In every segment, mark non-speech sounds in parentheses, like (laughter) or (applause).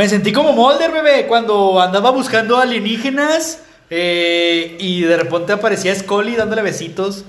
Me sentí como Mulder, bebé, cuando andaba buscando alienígenas eh, y de repente aparecía Scully dándole besitos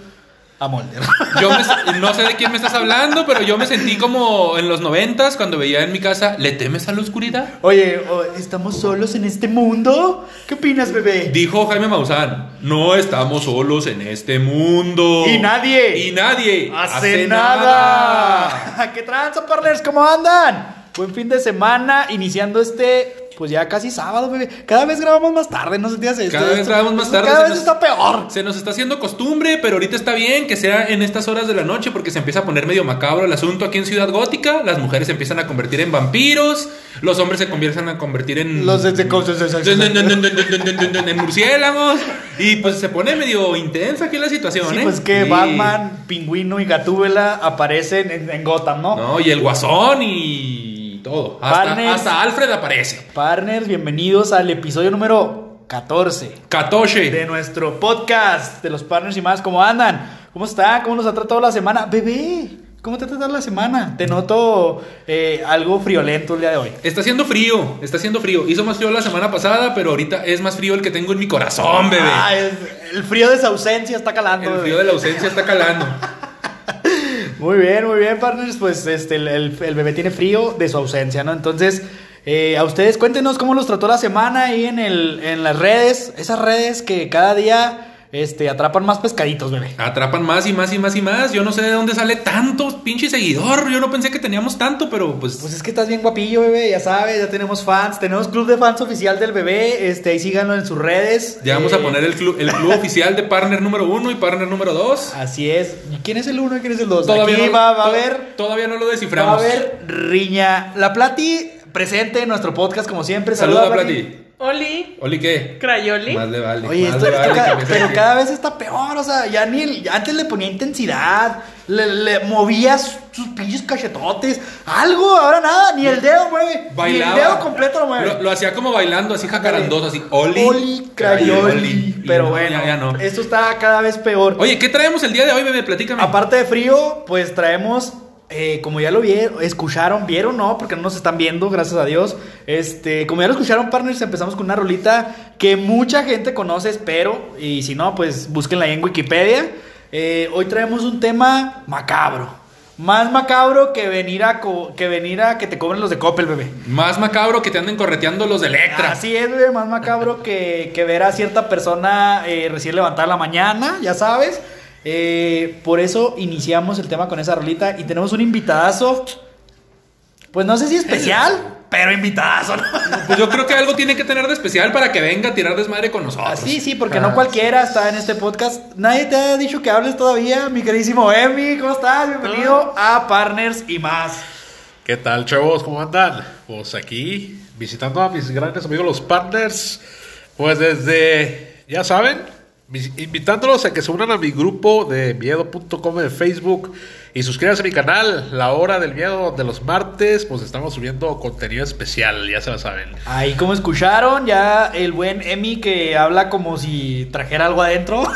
a Mulder. Yo me- no sé de quién me estás hablando, pero yo me sentí como en los noventas cuando veía en mi casa, ¿le temes a la oscuridad? Oye, ¿estamos solos en este mundo? ¿Qué opinas, bebé? Dijo Jaime Maussan, no estamos solos en este mundo. Y nadie Y nadie hace nada. (laughs) ¿Qué tranza, partners? ¿Cómo andan? Buen fin de semana, iniciando este, pues ya casi sábado, bebé. Cada vez grabamos más tarde, no sé si hace Cada vez grabamos más tarde, Cada se vez nos- está peor. Se nos está haciendo costumbre, pero ahorita está bien que sea en estas horas de la noche porque se empieza a poner medio macabro el asunto aquí en Ciudad Gótica. Las mujeres se empiezan a convertir en vampiros, los hombres se convierten a convertir en... Los de- de- en murciélagos y pues se pone medio intensa aquí la situación, Sí, ¿eh? pues que Sí. Batman, Pingüino y Gatúbela aparecen en, en Gotham, ¿no? No, y el guasón y todo. Hasta, Partners. hasta Alfred aparece. Partners, bienvenidos al episodio número 14 Katoshi. de nuestro podcast de los partners y más. ¿Cómo andan? ¿Cómo está? ¿Cómo nos ha tratado la semana? Bebé, ¿cómo te ha tratado la semana? Te noto eh, algo friolento el día de hoy. Está haciendo frío, está haciendo frío. Hizo más frío la semana pasada, pero ahorita es más frío el que tengo en mi corazón, bebé. Ah, es- el frío de su ausencia está calando. el bebé. frío de la ausencia está calando. (laughs) Muy bien, muy bien, partners. Pues este, el, el- bebé tiene frío de su ausencia, ¿no? Entonces, eh, a ustedes cuéntenos cómo los trató la semana ahí en, el, en las redes. Esas redes que cada día este, atrapan más pescaditos, bebé. Atrapan más y más y más y más. Yo no sé de dónde sale tanto pinche seguidor. Yo no pensé que teníamos tanto, pero pues. Pues es que estás bien guapillo, bebé, ya sabes, ya tenemos fans, tenemos club de fans oficial del bebé, este, ahí síganlo en sus redes. ya vamos Eh, a poner el club, el club oficial de partner número uno y partner número dos. Así es. ¿Y quién es el uno y quién es el dos? Todavía Aquí no- va, va a haber, Todavía no lo va a desciframos. haber riña. La Plati presente en nuestro podcast como siempre. Saluda, Saluda, Plati. Oli, ¿Oli qué? Crayoli. Más le vale. Oye, esto, le esto vale cada- pero cada vez está peor, o sea, ya ni el- ya antes le ponía intensidad, le, le movía sus, sus pinches cachetotes, algo, ahora nada, ni el dedo mueve, Bailaba. ni el dedo completo lo mueve. Lo, lo hacía como bailando, así jacarandoso, así. Oli. Oli, crayoli, pero no, bueno, Ya, ya no. esto está cada vez peor. Oye, ¿qué traemos el día de hoy, bebé? Platícame. Aparte de frío, pues traemos, eh, como ya lo vieron, escucharon, vieron, no, porque no nos están viendo, gracias a Dios. Este, como ya lo escucharon, partners, empezamos con una rolita que mucha gente conoce, espero, y si no, pues búsquenla ahí en Wikipedia. Eh, hoy traemos un tema macabro, más macabro que venir a co- que venir a que te cobren los de Coppel, bebé. Más macabro que te anden correteando los de Electra. Así es, bebé, más macabro que, que ver a cierta persona eh, recién levantada la mañana, ya sabes. Eh, por eso iniciamos el tema con esa rolita y tenemos un invitadazo, pues no sé si especial, (laughs) pero invitadazo, ¿no? Pues yo creo que algo tiene que tener de especial para que venga a tirar desmadre con nosotros. Así, sí, porque no cualquiera está en este podcast. Nadie te ha dicho que hables todavía, mi queridísimo Emi, ¿cómo estás? Bienvenido a Partners y más. ¿Qué tal, chavos? ¿Cómo andan? Pues aquí, visitando a mis grandes amigos los partners. Pues desde, ya saben, invitándolos a que se unan a mi grupo de miedo.com en Facebook y suscríbanse a mi canal, La Hora del Miedo, de los martes. Pues estamos subiendo contenido especial, ya se lo saben. Ahí como escucharon, ya el buen Emi que habla como si trajera algo adentro. (laughs)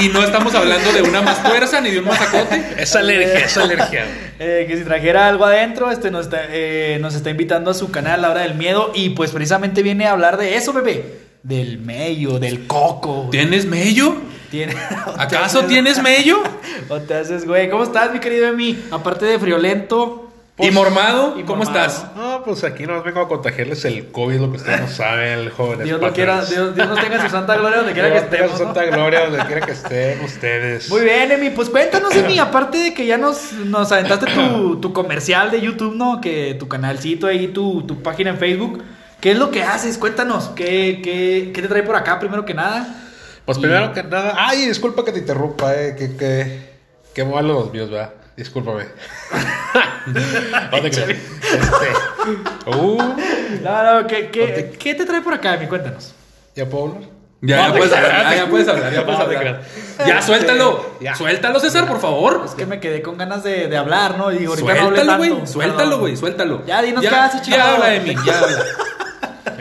Y no estamos hablando de una más fuerza ni de un mazacote. Es alergia, es alergia. (laughs) Eh, que si trajera algo adentro, este nos está, eh, nos está invitando a su canal La Hora del Miedo y pues precisamente viene a hablar de eso, bebé. Del mello, del coco. ¿Tienes mello? Tiene- (laughs) ¿Acaso tienes mello? (laughs) O te haces, güey. ¿Cómo estás, mi querido Emi? Aparte de friolento. ¿Y mormado? y ¿Cómo mormado. estás? No, pues aquí no vengo a contagiarles el COVID, lo que ustedes no saben, jóvenes. Dios lo quiera. Dios, Dios nos tenga en su santa gloria donde quiera que Dios tenga su ¿no? santa gloria donde quiera que (laughs) estén ustedes. Muy bien, Emi. Pues cuéntanos, Emi, (clears throat) aparte de que ya nos, nos aventaste tu, tu comercial de YouTube, ¿no? Que tu canalcito ahí, tu, tu página en Facebook. ¿Qué es lo que haces? Cuéntanos. ¿Qué, qué, qué te trae por acá, primero que nada? Pues primero que nada, ay, disculpa que te interrumpa, eh, que, que, que malo los míos, ¿verdad? Discúlpame. no te creas. Este, uh, No, no, ¿qué, qué, qué te trae por acá, Emi? Cuéntanos. ¿Ya puedo hablar? Ya, No, ya te puedes hablar, ya, ya puedes hablar, ya puedes No, te hablar. Ya, suéltalo. Ya. Suéltalo, César, por favor. Es que me quedé con ganas de, de hablar, ¿no? Y ahorita no hablé Suéltalo, güey. tanto. Suéltalo, güey. Suéltalo. Ya, dinos ya, qué haces, Ya habla, Emi. Ya habla. (laughs)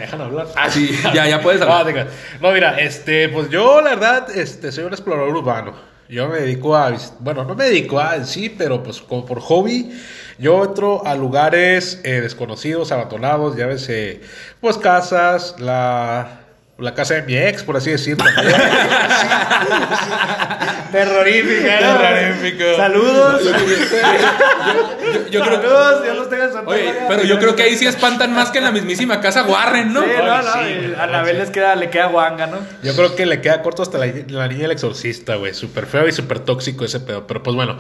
¿Me dejan hablar? Ah, sí. Ya, ya puedes (laughs) No, hablar. No, mira, este, pues yo la verdad, este, soy un explorador urbano. Yo me dedico a, bueno, no me dedico a en sí, pero pues como por hobby, Yo entro a lugares eh, desconocidos, abandonados, ya ves, eh, pues casas, la, la casa de mi ex, por así decirlo. (laughs) Terrorífica, ¿no? Terrorífico. Saludos. Yo, yo creo que. Saludos, Dios los tenga en santa Oye, pero yo creo que ahí sí espantan más que en la mismísima casa Warren, ¿no? Sí, no, no, sí, a Anabel les queda, le queda guanga, ¿no? Yo creo que le queda corto hasta la, la niña del exorcista, güey. Súper feo y súper tóxico ese pedo. Pero pues bueno.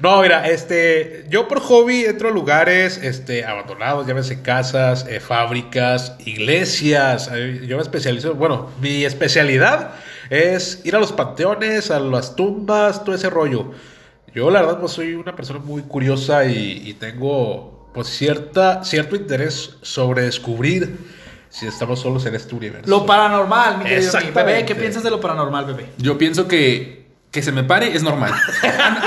No, mira, este. Yo por hobby entro a lugares este, abandonados, llámese casas, eh, fábricas, iglesias. Eh, Yo me especializo. Bueno, mi especialidad es ir a los panteones, a las tumbas, todo ese rollo. Yo, la verdad, pues soy una persona muy curiosa y, y tengo, pues, cierta, cierto interés sobre descubrir si estamos solos en este universo. Lo paranormal, mi querido Exactamente. bebé. ¿Qué piensas de lo paranormal, bebé? Yo pienso que que se me pare es normal.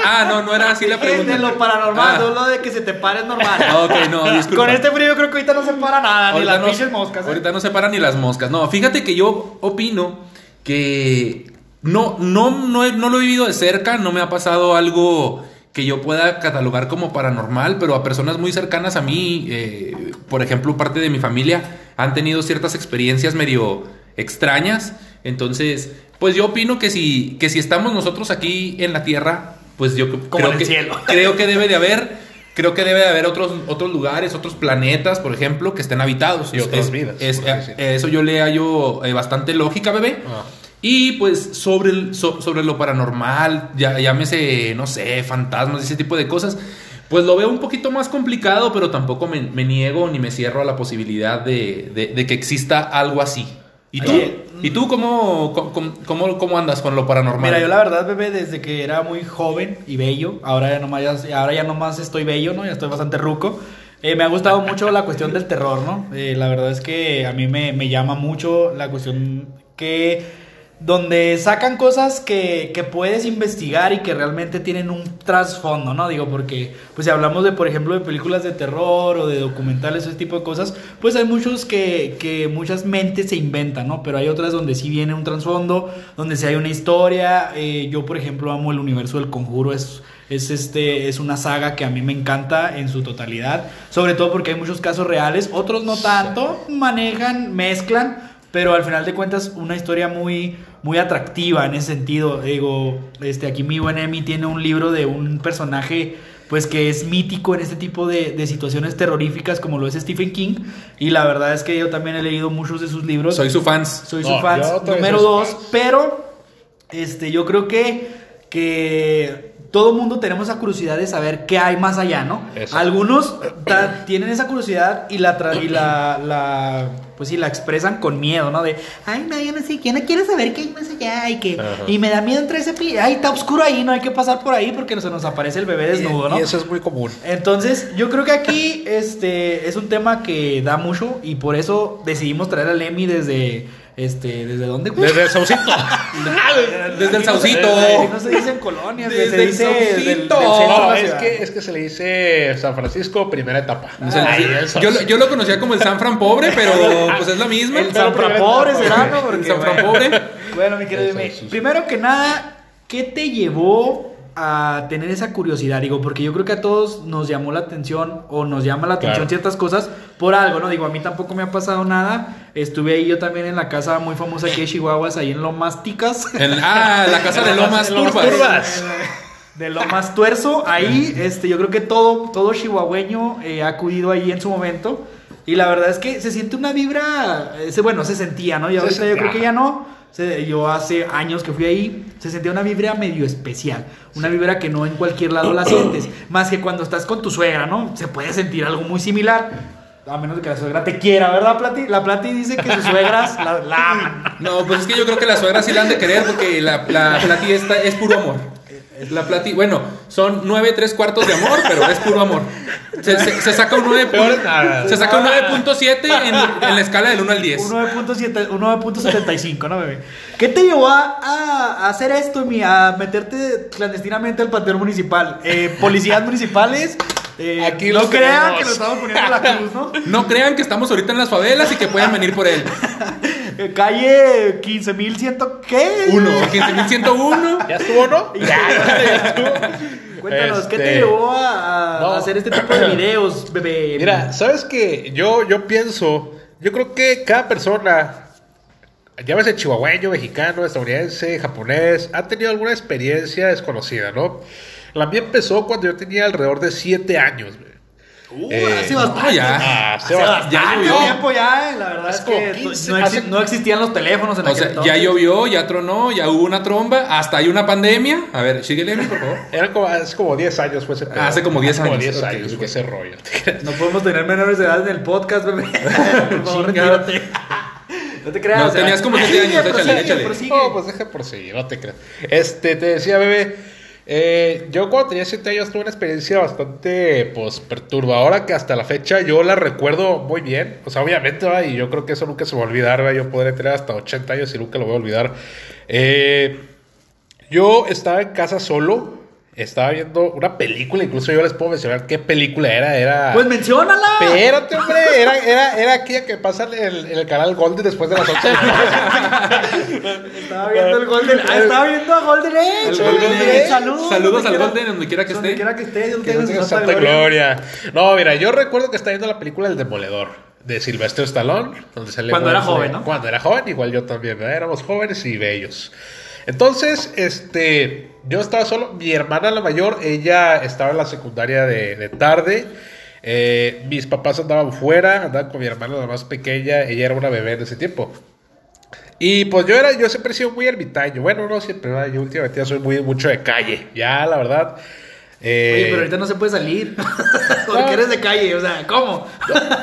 ah, no, no era así la pregunta. De lo paranormal, Ah. no lo de que se te pare es normal. Ah, ok, no, disculpa. Con este frío creo que ahorita no se para nada, ni las no- moscas. ¿eh? Ahorita no se paran ni las moscas. No, fíjate que yo opino que no, no, no, he- no lo he vivido de cerca, no me ha pasado algo que yo pueda catalogar como paranormal, pero a personas muy cercanas a mí, eh, por ejemplo, parte de mi familia, han tenido ciertas experiencias medio extrañas. Entonces, pues yo opino que si, que si estamos nosotros aquí en la Tierra, pues yo Como creo en el que, cielo. (laughs) creo que debe de haber Creo que debe de haber otros, otros lugares, otros planetas, por ejemplo, que estén habitados. Y otras Es- vidas, es- eso yo le hallo eh, bastante lógica, bebé. Ah. Y pues sobre, el- so- sobre lo paranormal, ya, llámese, no sé, fantasmas, ese tipo de cosas, pues lo veo un poquito más complicado, pero tampoco me, me niego ni me cierro a la posibilidad de, de- de que exista algo así. ¿Y tú? ¿Y tú cómo, cómo, cómo- cómo andas con lo paranormal? Mira, yo la verdad, bebé, desde que era muy joven y bello, ahora ya nomás, ya, ahora ya nomás estoy bello, ¿no? Ya estoy bastante ruco. eh, me ha gustado mucho la cuestión del terror, ¿no? Eh, la verdad es que a mí me, me llama mucho la cuestión que... Donde sacan cosas que, que puedes investigar y que realmente tienen un trasfondo, ¿no? Digo, porque, pues si hablamos de, por ejemplo, de películas de terror o de documentales, ese tipo de cosas, pues hay muchos que, que muchas mentes se inventan, ¿no? Pero hay otras donde sí viene un trasfondo, donde sí hay una historia. eh, yo, por ejemplo, amo el universo del conjuro, es, es, este, es una saga que a mí me encanta en su totalidad, sobre todo porque hay muchos casos reales, otros no tanto, manejan, mezclan. Pero al final de cuentas, una historia muy, muy atractiva en ese sentido. Digo, este, aquí mi buen Emi tiene un libro de un personaje pues que es mítico en este tipo de, de situaciones terroríficas como lo es Stephen King. Y la verdad es que yo también he leído muchos de sus libros. Soy su fans. Soy su fan yo también número dos, fans. pero este, yo creo que, que todo mundo tenemos esa curiosidad de saber qué hay más allá, ¿no? Eso. Algunos tienen esa curiosidad y la, y la, la- pues sí, la expresan con miedo, ¿no? De, ay, no, yo no sé, no quiero saber qué hay más allá y que, Ajá. y me da miedo entrar ese pi, ay, está oscuro ahí, no hay que pasar por ahí porque se nos aparece el bebé desnudo, ¿no? Y eso es muy común. Entonces, yo creo que aquí este es un tema que da mucho y por eso decidimos traer a Lemmy desde este desde dónde güey? Desde el Saucito. (laughs) Desde el se- Saucito. aquí No se dice en colonias, se Desde el dice del, del Saucito. No, es que, es que se le dice San Francisco, primera etapa. Ay, el yo, yo lo conocía como el Sanfran pobre, pero pues es la misma. El Sanfra pobre será, ¿no? El Porque, Sanfran bueno. pobre. Bueno, mi querido primero que nada, ¿qué te llevó a tener esa curiosidad? Digo, porque yo creo que a todos nos llamó la atención o nos llama la atención Claro. ciertas cosas por algo, ¿no? Digo, a mí tampoco me ha pasado nada. Estuve ahí yo también en la casa muy famosa aquí de Chihuahuas, ahí en Lomas Ticas. En- ah, la casa de Lomas (laughs) En Lomas Turbas. Turbas. De lo más tuerzo, ahí, este, yo creo que todo, todo chihuahueño eh, ha acudido ahí en su momento. Y la verdad es que se siente una vibra, eh, se- bueno, se sentía, ¿no? Y ahorita yo creo que ya no. Yo hace años que fui ahí, se sentía una vibra medio especial. Una vibra que no en cualquier lado la (clears throat) sientes. Más que cuando estás con tu suegra, ¿no? Se puede sentir algo muy similar. A menos de que la suegra te quiera, ¿verdad, Plati? La Plati dice que sus suegras la, la aman. (laughs) No, pues es que yo creo que la suegra sí la han de querer porque la, la plati esta es puro amor. La plati, bueno, son nueve tres cuartos de amor, pero es puro amor. Se, se- se saca un 9 Peor nada. se saca un 9.7 en, en la escala del 1 al 10. Un 9.7 un 9.75, ¿no, bebé? ¿Qué te llevó a, hacer esto, mi? A meterte clandestinamente al panteón municipal. Eh, policías municipales. eh, Aquí no crean tenemos. que nos estamos poniendo la cruz, ¿no? No crean que estamos ahorita en las favelas y que pueden venir por él. (laughs) Calle 15.100, ¿qué? Uno, 15.101. ¿Ya estuvo, no? (laughs) Ya, ya estuvo. Cuéntanos, ¿qué te Este, llevó a, a no. hacer este tipo de videos, bebé? Mira, ¿sabes qué? Yo, yo pienso, yo creo que cada persona, llámese chihuahueño, mexicano, estadounidense, japonés, ha tenido alguna experiencia desconocida, ¿no? La mía empezó cuando yo tenía alrededor de 7 años. Uh, Eh, hace no, bastante. ya. Hace Hace bastante. ya llovió. tiempo ya, eh, la verdad Es que 15, no, exi- hace- no existían los teléfonos en O aquel sea, entonces. ya llovió, ya tronó, ya hubo una tromba, hasta hay una pandemia. A ver, síguele, por favor. Eran como, hace como 10 años fue ese. Hace como 10 Hace como años. 10 Ok, años ok. fue ese rollo. No podemos tener menores de edad en el podcast, bebé. (laughs) Por favor. No te creas. No, o sea, tenías como siete (laughs) prosigue, años, échale, prosigue, échale. prosigue. No, pues deja por seguir, no te creas. Este, te decía, bebé, eh, yo cuando tenía 7 años tuve una experiencia bastante, pues, perturbadora que hasta la fecha yo la recuerdo muy bien. O sea, obviamente, ¿verdad? y yo creo que eso nunca se me va a olvidar, ¿verdad? Yo podré tener hasta 80 años y nunca lo voy a olvidar. Eh, yo estaba en casa solo, estaba viendo una película, incluso yo les puedo mencionar qué película era, era... Pues menciónala. Espérate, hombre, era, era, era aquella que pasa en el, el canal Golden después de las 8. Estaba viendo el Golden. Ah, estaba viendo a Golden Age. El güey. Golden Age. Saludos. Saludos donde al quiera- Golden, donde quiera que Donde esté. quiera que esté, Dios Que tenga santa gloria. gloria. No, mira, yo recuerdo que estaba viendo la película El Demoledor de Sylvester Stallone, donde sale Cuando era joven, ¿no? Cuando era joven, igual yo también, ¿verdad? éramos jóvenes y bellos. Entonces, este, yo estaba solo, mi hermana la mayor, ella estaba en la secundaria de, de tarde. eh, mis papás andaban fuera, andaban con mi hermana la más pequeña, ella era una bebé en ese tiempo. Y pues yo era, yo siempre he sido muy ermitaño. Bueno, no siempre, ¿verdad? yo últimamente ya soy muy mucho de calle. Ya, la verdad. Eh, Oye, pero ahorita no se puede salir. (laughs) Porque eres de calle, o sea, ¿cómo?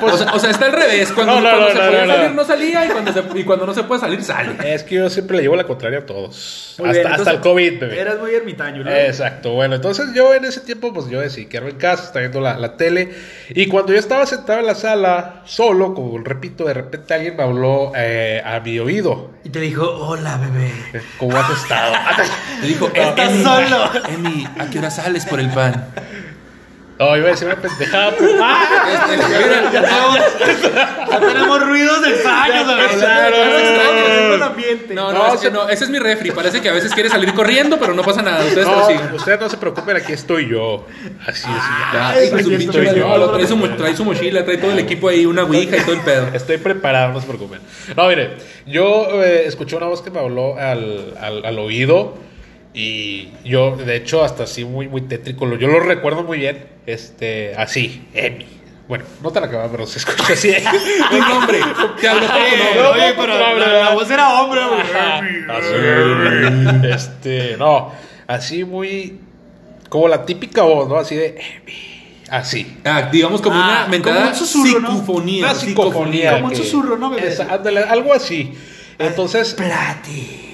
O sea, o sea, está al revés. Cuando, No, no, cuando no, se no, podía salir, no salía. Y cuando, se, y cuando no se puede salir, sale. Es que yo siempre le llevo la contraria a todos. Muy hasta, bien, hasta el COVID, bebé. Eras muy ermitaño, ¿no? Exacto, bueno, entonces yo en ese tiempo, pues yo decidí quedarme en casa, estaba viendo la, la tele. Y cuando yo estaba sentado en la sala, solo, como repito, de repente alguien me habló eh, a mi oído. Y te dijo, hola, bebé. Eh, ¿Cómo has estado? (laughs) Le dijo, Estás Emi, solo. Emi, ¿a qué hora sales por el pan? No, iba a decir una pendejada, pero. (laughs) Este, mira, Ya tenemos, ya tenemos ruidos extraños, extraños el ambiente. No, No, no, es que se- no, ese es mi refri. Parece que a veces quiere salir corriendo, pero no pasa nada. Ustedes No, prosigan. ustedes no se preocupen, aquí estoy yo. Así, así. Ya, Ay, hijo de su pinche esto me madre. lo- No, trae, su, mo- trae su mochila, trae todo el equipo ahí, una ouija y todo el pedo. Estoy preparado, no se preocupen. No, mire, yo eh, escuché una voz que me habló al, al, al oído y yo, de hecho, hasta así muy, muy tétrico, lo- yo lo recuerdo muy bien, este, así, Emi. Bueno, no te la acababa, pero se escucha así. (laughs) Tu nombre. Te habló por tu nombre. no, Oye, no, pero no, la, no, la no. voz era hombre, güey. así, este, no, así muy, como la típica voz, ¿no? Así de, Emi, así. Ah, digamos como Ah, una mentada como un susurro, ¿no? psicofonía. Una psicofonía. Como un susurro, ¿no, bebé? Esa- ándale, algo así. Entonces, Plati.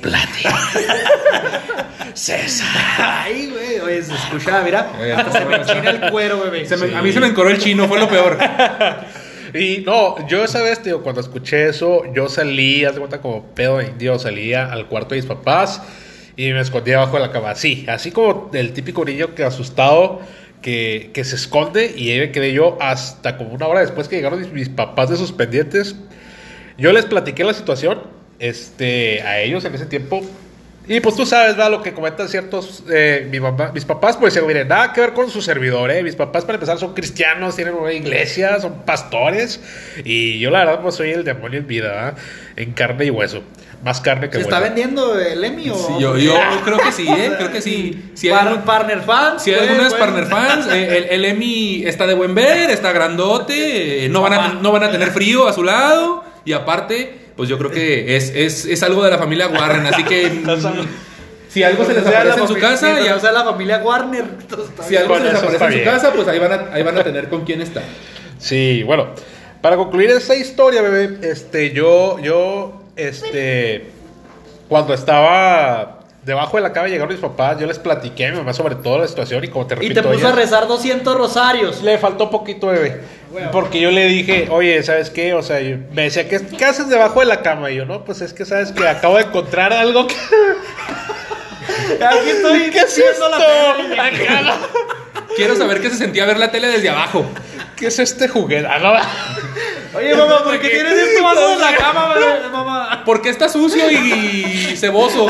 Plati. (laughs) César. Ay, güey. Oye, se escucha, mira. Oye, Hasta se me enchina el cuero, bebé. Se me- A mí se me encoró el chino, fue lo peor. (laughs) Y no, yo esa vez, tío, cuando escuché eso, yo salí, haz de cuenta como pedo de indio, salía al cuarto de mis papás y me escondía abajo de la cama. Así, así como el típico niño que asustado que, que se esconde y ahí me quedé yo hasta como una hora después que llegaron mis, mis papás de sus pendientes. Yo les platiqué la situación este, a ellos en ese tiempo. Y pues tú sabes, ¿verdad? Lo que comentan ciertos, eh, mi mamá, mis papás, pues se miren, nada que ver con su servidor, ¿eh? Mis papás, para empezar, son cristianos, tienen una iglesia, son pastores. Y yo, la verdad, pues soy el demonio en vida, ¿verdad? En carne y hueso. Más carne que ¿Se hueso. está vendiendo el Emmy o...? Sí, yo, yo (laughs) creo que sí, ¿eh? Creo que sí. Si hay, Par- algún- partner fans. si hay pues, algunas bueno. partner fans, eh, el, el Emi está de buen ver, está grandote, eh, no van, a, no van a tener frío a su lado. Y aparte, pues yo creo que es, es, es algo de la familia Warren, así que... (laughs) mm, si algo se les aparece en su casa, ya, sea la familia Warner. si algo se les aparece en su casa, pues ahí van, a, ahí van a tener con quién estar. Sí, bueno, para concluir esta historia, bebé, este, yo, yo, este, cuando estaba debajo de la cama llegaron mis papás, yo les platiqué a mi mamá sobre toda la situación y como te Y repito, te puso ella- a rezar 200 rosarios. le faltó poquito, bebé. Porque yo le dije, oye, ¿sabes qué? O sea, yo- me decía, ¿qué, ¿qué haces debajo de la cama? Y yo, no, pues es que sabes que acabo de encontrar algo que... (laughs) Aquí estoy (laughs) ¿Qué es esto? la tele. Quiero saber qué se sentía ver la tele desde abajo. ¿Qué es este juguete? Ah, no. (laughs) Oye, mamá, ¿por qué tienes esto abajo de la cama, mamá? ¿Por qué está sucio y ceboso?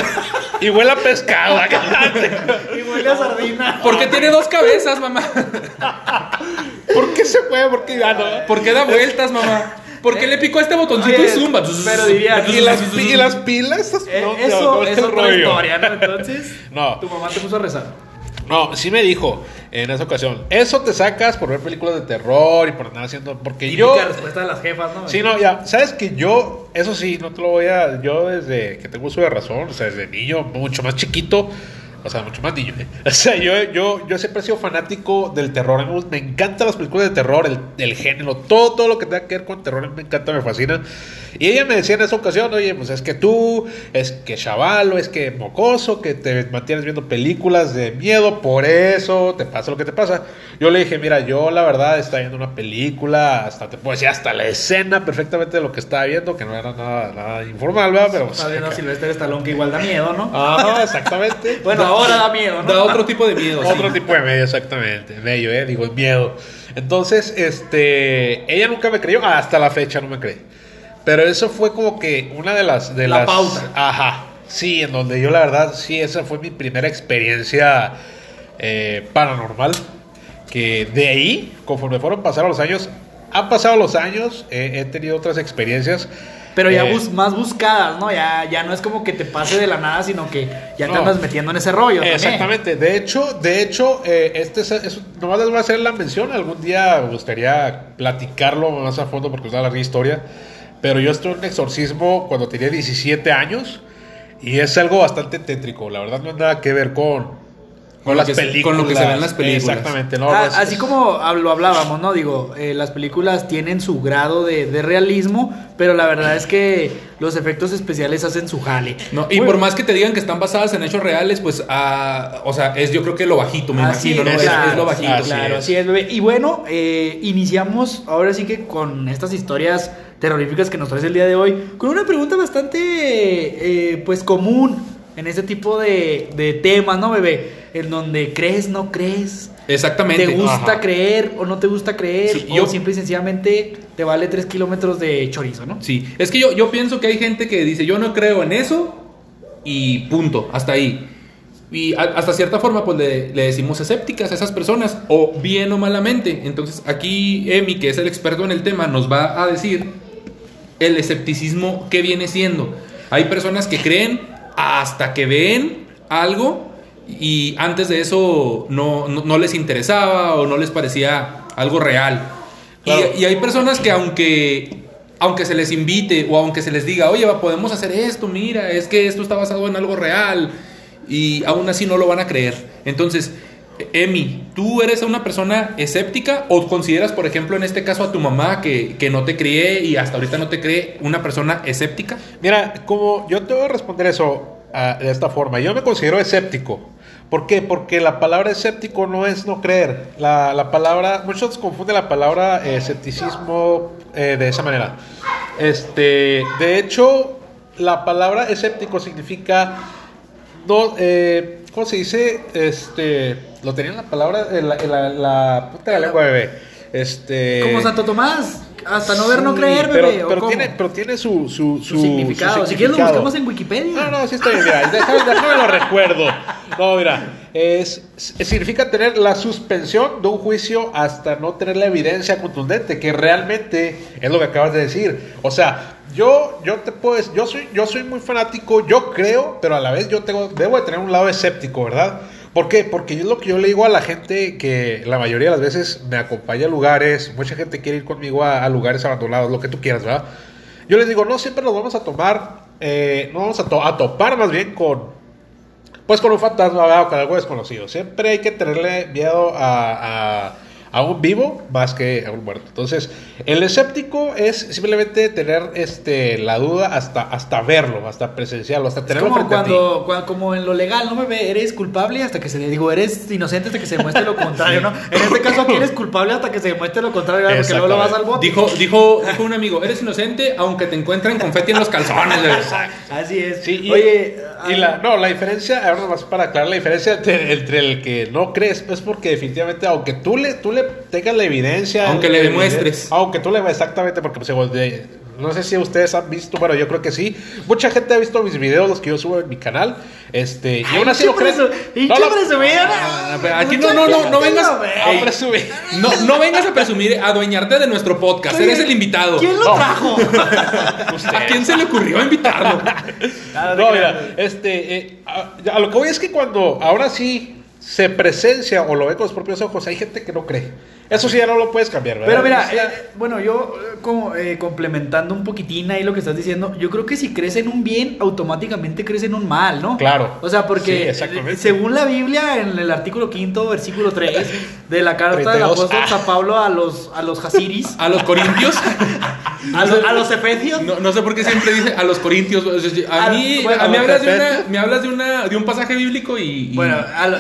Y huele a pescado. (laughs) Y huele a sardina. ¿Por qué tiene dos cabezas, mamá? (laughs) ¿Por qué se mueve? ¿Por qué ah, no? ¿Por qué da vueltas, mamá? ¿Por qué le picó a este botoncito Oye, y zumba? pero diría, ¿Y las, pi- y las pilas? Eh, No, eso no, es otra rollo. historia, ¿no? Entonces, No. tu mamá te puso a rezar. No, sí me dijo en esa ocasión. Eso te sacas por ver películas de terror y por andar haciendo. Porque yo. Típica respuesta de las jefas, ¿no? Sí, no, ya. Sabes que yo, eso sí, no te lo voy a. Yo desde que tengo uso de razón, o sea, desde niño, mucho más chiquito. O sea, mucho más niño. ¿eh? (laughs) O sea, yo, yo, yo siempre he sido fanático del terror. Me, me encantan las películas de terror, el, el género, todo, todo lo que tenga que ver con terror me encanta, me fascina. Y ella me decía en esa ocasión, oye, pues es que tú, es que chavalo, es que mocoso, que te mantienes viendo películas de miedo, por eso te pasa lo que te pasa. Yo le dije, mira, yo la verdad estaba viendo una película, hasta te puedo decir, hasta la escena perfectamente de lo que estaba viendo, que no era nada, nada informal, ¿verdad? Pero, pues, Estás viendo (laughs) a Silvestre Stallone que igual da miedo, ¿no? Ajá, exactamente. (laughs) Bueno, ahora da miedo, ¿no? Da otro tipo de miedo. Otro sí. tipo de medio, exactamente. Medio, eh, digo, miedo. Entonces, este, ella nunca me creyó, hasta la fecha no me cree. Pero eso fue como que una de las, de La las, pauta. ajá, sí, en donde yo la verdad, sí, esa fue mi primera experiencia eh, paranormal. Que de ahí, conforme fueron pasando los años, han pasado los años, eh, he tenido otras experiencias. Pero ya eh, bus- más buscadas, ¿no? Ya, ya no es como que te pase de la nada, sino que ya te No. andas metiendo en ese rollo. también. Exactamente. De hecho, de hecho, eh, este es, es- nomás les voy a hacer la mención. Algún día me gustaría platicarlo más a fondo porque es una larga historia. Pero yo estuve en un exorcismo cuando tenía 17 años y es algo bastante tétrico. La verdad no hay nada que ver con, Con que se- con lo que se ve en las películas. Exactamente. No, Ah, no, es- así como lo hablábamos, ¿no? Digo, eh, las películas tienen su grado de, de realismo, pero la verdad es que los efectos especiales hacen su jale. No, y por más que te digan que están basadas en hechos reales, pues, ah, o sea, es yo creo que lo bajito, me Así imagino, ¿no? es, Es- claro, es lo bajito. así claro, es. así es, bebé. Y bueno, eh, iniciamos ahora sí que con estas historias terroríficas que nos traes el día de hoy, con una pregunta bastante, eh, pues, común en este tipo de, de temas, ¿no, bebé? En donde crees, no crees. Exactamente. ¿Te gusta Ajá. creer o no te gusta creer? Sí, o yo- simple y sencillamente te vale 3 kilómetros de chorizo, ¿no? Sí, es que yo, yo pienso que hay gente que dice, yo no creo en eso y punto, hasta ahí. Y a- hasta cierta forma, pues le, le decimos escépticas a esas personas, o bien o malamente. Entonces, aquí Emi, que es el experto en el tema, nos va a decir el escepticismo que viene siendo. Hay personas que creen hasta que ven algo y antes de eso no, no- no les interesaba o no les parecía algo real. Y- Claro. Y, hay personas que aunque, aunque se les invite o aunque se les diga, oye, podemos hacer esto, mira, es que esto está basado en algo real, y aún así no lo van a creer. Entonces, Emi, ¿tú eres una persona escéptica o consideras, por ejemplo, en este caso a tu mamá que, que no te cree y hasta ahorita no te cree una persona escéptica? Mira, como yo te voy a responder eso ah, de esta forma, yo me considero escéptico. ¿Por qué? Porque la palabra escéptico no es no creer. La, la palabra, muchos confunden la palabra eh, escepticismo eh, de esa manera. Este, de hecho, la palabra escéptico significa no, eh, ¿cómo se dice? Este, lo tenía en la palabra, en la, en la, la puta de la lengua, bebé. Este, Como Santo Tomás, hasta no ver, no creer, pero, bebé. ¿o pero cómo? tiene, pero tiene su, su, su, significado. Si quieres lo significado. buscamos en Wikipedia. No, no, sí está bien, mira, déjame, déjame lo recuerdo. No, mira, es, significa tener la suspensión de un juicio hasta no tener la evidencia contundente, que realmente es lo que acabas de decir. O sea, yo, yo te puedo decir, yo soy, yo soy muy fanático, yo creo, pero a la vez yo tengo, debo de tener un lado escéptico, ¿verdad? ¿Por qué? Porque es lo que yo le digo a la gente que la mayoría de las veces me acompaña a lugares, mucha gente quiere ir conmigo a, lugares abandonados, lo que tú quieras, ¿verdad? Yo les digo, no siempre nos vamos a tomar, eh, no vamos a, to- a topar más bien con, pues con un fantasma ¿verdad? o con algo desconocido. Siempre hay que tenerle miedo a- a un vivo más que a un muerto. Entonces, el escéptico es simplemente tener este, la duda hasta, hasta verlo, hasta presenciarlo, hasta Es tenerlo como frente a ti. cuando, cua- como en lo legal, no bebé, eres culpable hasta que se le digo, eres inocente hasta que se demuestre lo contrario, (laughs) ¿no? En este caso aquí eres culpable hasta que se demuestre lo contrario, porque luego lo vas al bote. Dijo, dijo, dijo (laughs) un amigo, eres inocente aunque te encuentren confeti en los calzones. (laughs) güey". Así es. Sí, y, Oye, y ah, la, no, la diferencia, ahora más para aclarar, la diferencia entre, entre el que no crees es porque definitivamente, aunque tú le, tú le tengas la evidencia, Aunque le demuestres. aunque tú le exactamente, porque pues, de- no sé si ustedes han visto, bueno, yo creo que sí. Mucha gente ha visto mis videos, los que yo subo en mi canal. Este, y aún así lo creen. No, pero aquí no, no, no, no vengas. a presumir. no, no vengas a presumir, a adueñarte de nuestro podcast. Oye, Eres el invitado. ¿Quién lo No. trajo? (laughs) ¿A quién se le ocurrió invitarlo? (laughs) No, mira, este, eh, a, a lo que voy es que cuando ahora sí se presencia o lo ve con los propios ojos, hay gente que no cree. Eso sí ya no lo puedes cambiar, ¿verdad? Pero mira, eh, bueno, yo eh, como eh, complementando un poquitín ahí lo que estás diciendo, yo creo que si crees en un bien, automáticamente crees en un mal, ¿no? Claro. O sea, porque según la Biblia, en el artículo quinto, versículo 3 de la carta del 32. apóstol Ah. San Pablo a los, a los Hasiris, (laughs) A los corintios. a, los- a los Efesios, No, no sé por qué siempre dice a los corintios. A mí, bueno, a mí hablas de, una, me hablas de, una, de un pasaje bíblico y. y- Bueno,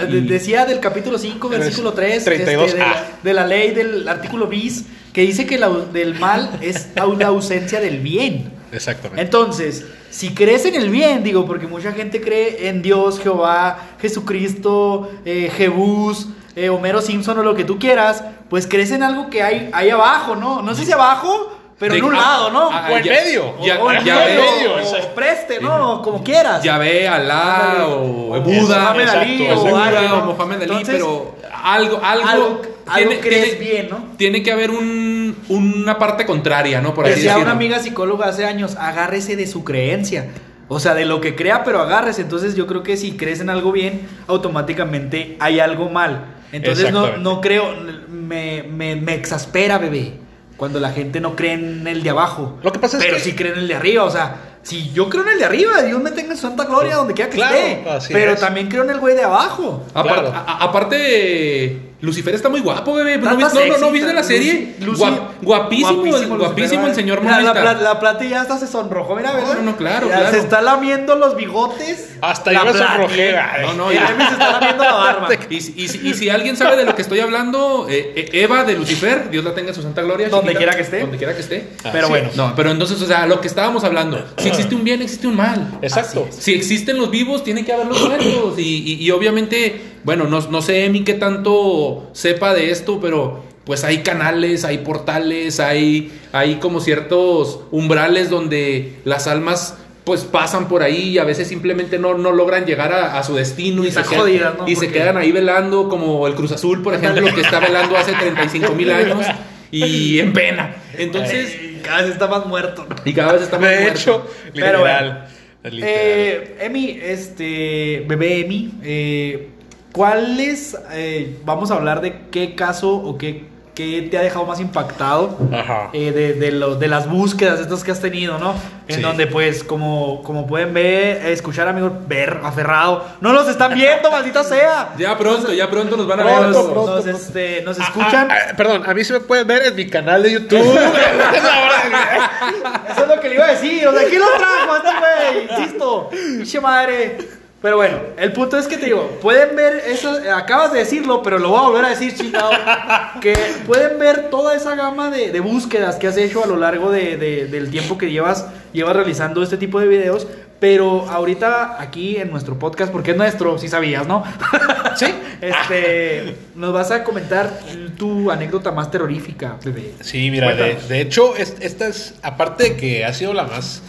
y- decía del capítulo 5, versículo 3, 32, de, la, ah. de la ley del artículo bis, que dice que la- del mal es la ausencia del bien. Exactamente. Entonces, si crees en el bien, digo, porque mucha gente cree en Dios, Jehová, Jesucristo, eh, Jebús, eh, Homero Simpson o lo que tú quieras, pues crees en algo que hay ahí abajo, ¿no? No sé si abajo, pero De- en un ah, lado, ¿no? ah, O en ya- medio. Ya, o en ya medio, ve- medio, o exacto. preste, ¿no? Como quieras. ya ve Alá o O Buda, Mohamed Ali, o o Mohamed Ali, pero algo, algo, algo- algo crees bien, ¿no? Tiene que haber un, una parte contraria, ¿no? Por así Decía una amiga psicóloga hace años, agárrese de su creencia. O sea, de lo que crea, pero agárrese. Entonces yo creo que si crees en algo bien, automáticamente hay algo mal. Entonces no, no creo, me, me, me exaspera, bebé, cuando la gente no cree en el de abajo. Lo que pasa es pero que- sí cree en el de arriba. O sea, si yo creo en el de arriba, Dios me tenga en su santa gloria donde quiera que Claro, esté. Pero es. también creo en el güey de abajo. Apar- Claro. a- a- aparte, Lucifer está muy guapo, bebé. ¿No, no, no, no viste la serie? Lucy- Guap- Lucy- guapísimo, el, Lucifer, guapísimo el señor Mira, la, pla- la plata ya hasta se sonrojó, mira, ¿verdad? No, no, no, claro, Ya claro. Se está lamiendo los bigotes. Hasta La yo me sonrojé. No, no, Y ya. Emi se está lamiendo la barba. (laughs) Y, si- y si- y si alguien sabe de lo que estoy hablando, eh, eh, Eva de Lucifer, Dios la tenga en su santa gloria. Donde chiquita, quiera que esté. Donde quiera que esté. Pero Sí. bueno. No, pero entonces, o sea, lo que estábamos hablando, si existe un bien, existe un mal. Exacto. Si existen los vivos, tiene que haber los muertos. Y, y- y obviamente, bueno, no, no sé Emi qué tanto sepa de esto, pero pues hay canales, hay portales, hay, hay como ciertos umbrales donde las almas pues pasan por ahí y a veces simplemente no, no logran llegar a, a su destino y, se, quedan, jodidas, ¿no? y se Porque- quedan ahí velando como el Cruz Azul, por ejemplo, que está velando hace 35 mil años (laughs) y en pena. Entonces, Ay, cada vez está más muerto. y cada vez está más De muerto. hecho, Pero literal. Eh, Emi, este, bebé Emi, eh, ¿cuáles, eh, vamos a hablar de qué caso o qué, qué te ha dejado más impactado Ajá. eh, de, de, lo- de las búsquedas estas que has tenido, ¿no? En Sí. donde pues como, como pueden ver, escuchar amigos, ver aferrado, no los están viendo, (laughs) maldita sea. Ya pronto, ya pronto nos van a ver. Nos, Pronto, nos, este, nos Ah, escuchan. ah, ah, perdón, a mí se me pueden ver en mi canal de YouTube. (laughs) (laughs) Eso es lo que le iba a decir. O sea, ¿quién lo trajo a este güey? Insisto. Pinche madre. Pero bueno, el punto es que te digo, pueden ver eso, acabas de decirlo, pero lo voy a volver a decir, chingado, (laughs) que pueden ver toda esa gama de, de búsquedas que has hecho a lo largo de- de- del tiempo que llevas, llevas realizando este tipo de videos, pero ahorita aquí en nuestro podcast, porque es nuestro, si sabías, ¿no? (laughs) Sí. (laughs) Este, nos vas a comentar tu anécdota más terrorífica, bebé. Sí, mira, de, de hecho, es- esta es, aparte de que ha sido la más